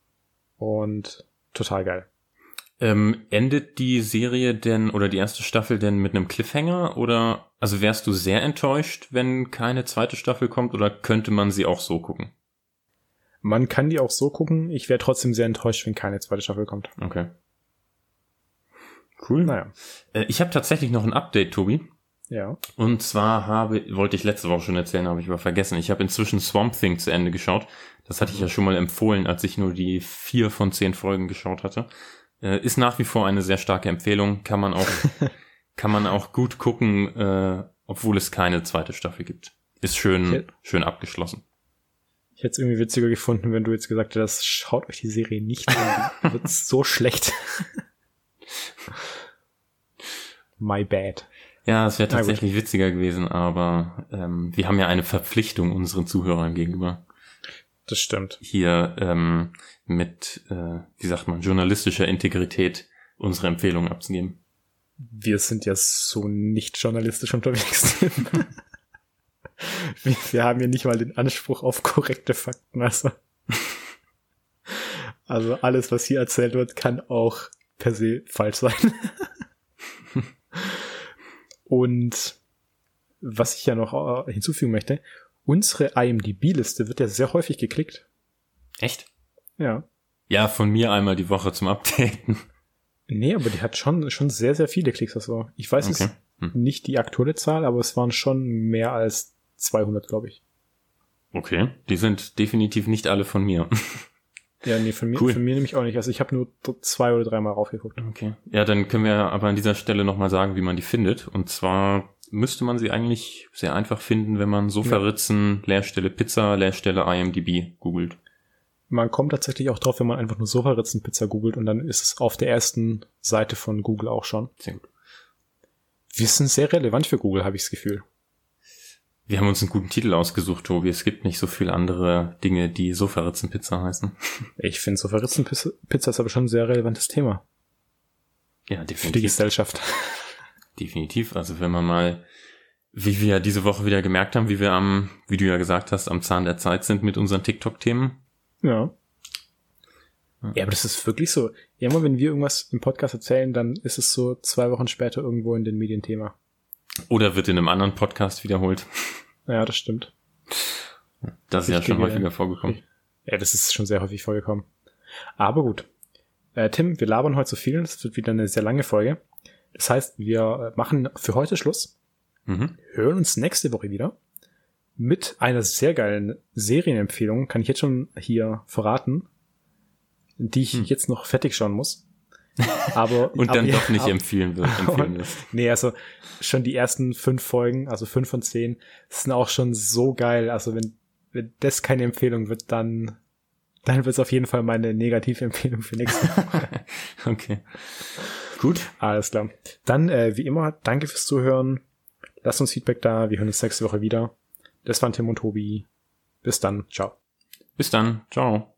Speaker 1: Und total geil.
Speaker 2: Ähm, endet die Serie denn oder die erste Staffel denn mit einem Cliffhanger oder also wärst du sehr enttäuscht, wenn keine zweite Staffel kommt oder könnte man sie auch so gucken?
Speaker 1: Man kann die auch so gucken. Ich wäre trotzdem sehr enttäuscht, wenn keine zweite Staffel kommt.
Speaker 2: Okay. Cool.
Speaker 1: Naja,
Speaker 2: Äh, ich habe tatsächlich noch ein Update, Tobi.
Speaker 1: ja.
Speaker 2: Und zwar habe, wollte ich letzte Woche schon erzählen, habe ich aber vergessen. Ich habe inzwischen Swamp Thing zu Ende geschaut. Das hatte ich ja schon mal empfohlen, als ich nur die vier von zehn Folgen geschaut hatte. Äh, ist nach wie vor eine sehr starke Empfehlung. Kann man auch, kann man auch gut gucken, äh, obwohl es keine zweite Staffel gibt. Ist schön,
Speaker 1: Okay.
Speaker 2: schön abgeschlossen.
Speaker 1: Ich hätte es irgendwie witziger gefunden, wenn du jetzt gesagt hättest, schaut euch die Serie nicht an. Wird so schlecht. My bad.
Speaker 2: Ja, es wäre tatsächlich witziger gewesen, aber ähm, wir haben ja eine Verpflichtung unseren Zuhörern gegenüber.
Speaker 1: Das stimmt.
Speaker 2: hier ähm, mit, äh, wie sagt man, journalistischer Integrität unsere Empfehlungen abzugeben.
Speaker 1: Wir sind ja so nicht journalistisch unterwegs. wir, wir haben ja nicht mal den Anspruch auf korrekte Fakten. Also, also alles, was hier erzählt wird, kann auch per se falsch sein. Und was ich ja noch äh, hinzufügen möchte, unsere IMDb-Liste wird ja sehr häufig geklickt.
Speaker 2: Echt?
Speaker 1: Ja.
Speaker 2: Ja, von mir einmal die Woche zum Updaten.
Speaker 1: Nee, aber die hat schon, schon sehr, sehr viele Klicks. Also ich weiß
Speaker 2: Okay.
Speaker 1: jetzt nicht die aktuelle Zahl, aber es waren schon mehr als 200, glaube ich.
Speaker 2: Okay, die sind definitiv nicht alle von mir.
Speaker 1: Ja, nee, von mir,
Speaker 2: Cool.
Speaker 1: von mir nämlich auch nicht. Also ich habe nur zwei oder dreimal raufgeguckt.
Speaker 2: Okay. Ja, dann können wir aber an dieser Stelle nochmal sagen, wie man die findet. Und zwar müsste man sie eigentlich sehr einfach finden, wenn man Sofaritzen, Leerstelle Pizza, Leerstelle IMDb googelt.
Speaker 1: Man kommt tatsächlich auch drauf, wenn man einfach nur Sofaritzenpizza googelt und dann ist es auf der ersten Seite von Google auch schon.
Speaker 2: Sehr gut.
Speaker 1: Wir sind sehr relevant für Google, habe ich das Gefühl.
Speaker 2: Wir haben uns einen guten Titel ausgesucht, Tobi. Es gibt nicht so viele andere Dinge, die Sofaritzenpizza heißen.
Speaker 1: Ich finde Sofaritzenpizza Pizza ist aber schon ein sehr relevantes Thema
Speaker 2: Ja,
Speaker 1: für die
Speaker 2: definitiv.
Speaker 1: Gesellschaft.
Speaker 2: Definitiv. Also wenn man mal, wie wir diese Woche wieder gemerkt haben, wie wir am, wie du ja gesagt hast, am Zahn der Zeit sind mit unseren TikTok-Themen.
Speaker 1: Ja. Ja, aber das ist wirklich so. Immer wenn wir irgendwas im Podcast erzählen, dann ist es so zwei Wochen später irgendwo in den Medien Thema.
Speaker 2: Oder wird in einem anderen Podcast wiederholt.
Speaker 1: Ja, das stimmt.
Speaker 2: Das ist ja schon häufiger vorgekommen.
Speaker 1: Ja, das ist schon sehr häufig vorgekommen. Aber gut. Äh, Tim, wir labern heute so viel. Das wird wieder eine sehr lange Folge. Das heißt, wir machen für heute Schluss.
Speaker 2: Mhm.
Speaker 1: Hören uns nächste Woche wieder mit einer sehr geilen Serienempfehlung. Kann ich jetzt schon hier verraten, die ich
Speaker 2: Hm.
Speaker 1: jetzt noch fertig schauen muss. Aber
Speaker 2: Und dann
Speaker 1: aber-
Speaker 2: doch nicht
Speaker 1: aber-
Speaker 2: empfehlen wird. Empfehlen wirst.
Speaker 1: Nee, also schon die ersten fünf Folgen, also fünf von zehn, sind auch schon so geil. Also wenn, wenn das keine Empfehlung wird, dann, dann wird es auf jeden Fall meine negative Empfehlung für nächste Woche.
Speaker 2: Okay. Gut.
Speaker 1: Alles klar. Dann, äh, wie immer, danke fürs Zuhören. Lasst uns Feedback da. Wir hören uns nächste Woche wieder. Das waren Tim und Tobi. Bis dann. Ciao.
Speaker 2: Bis dann. Ciao.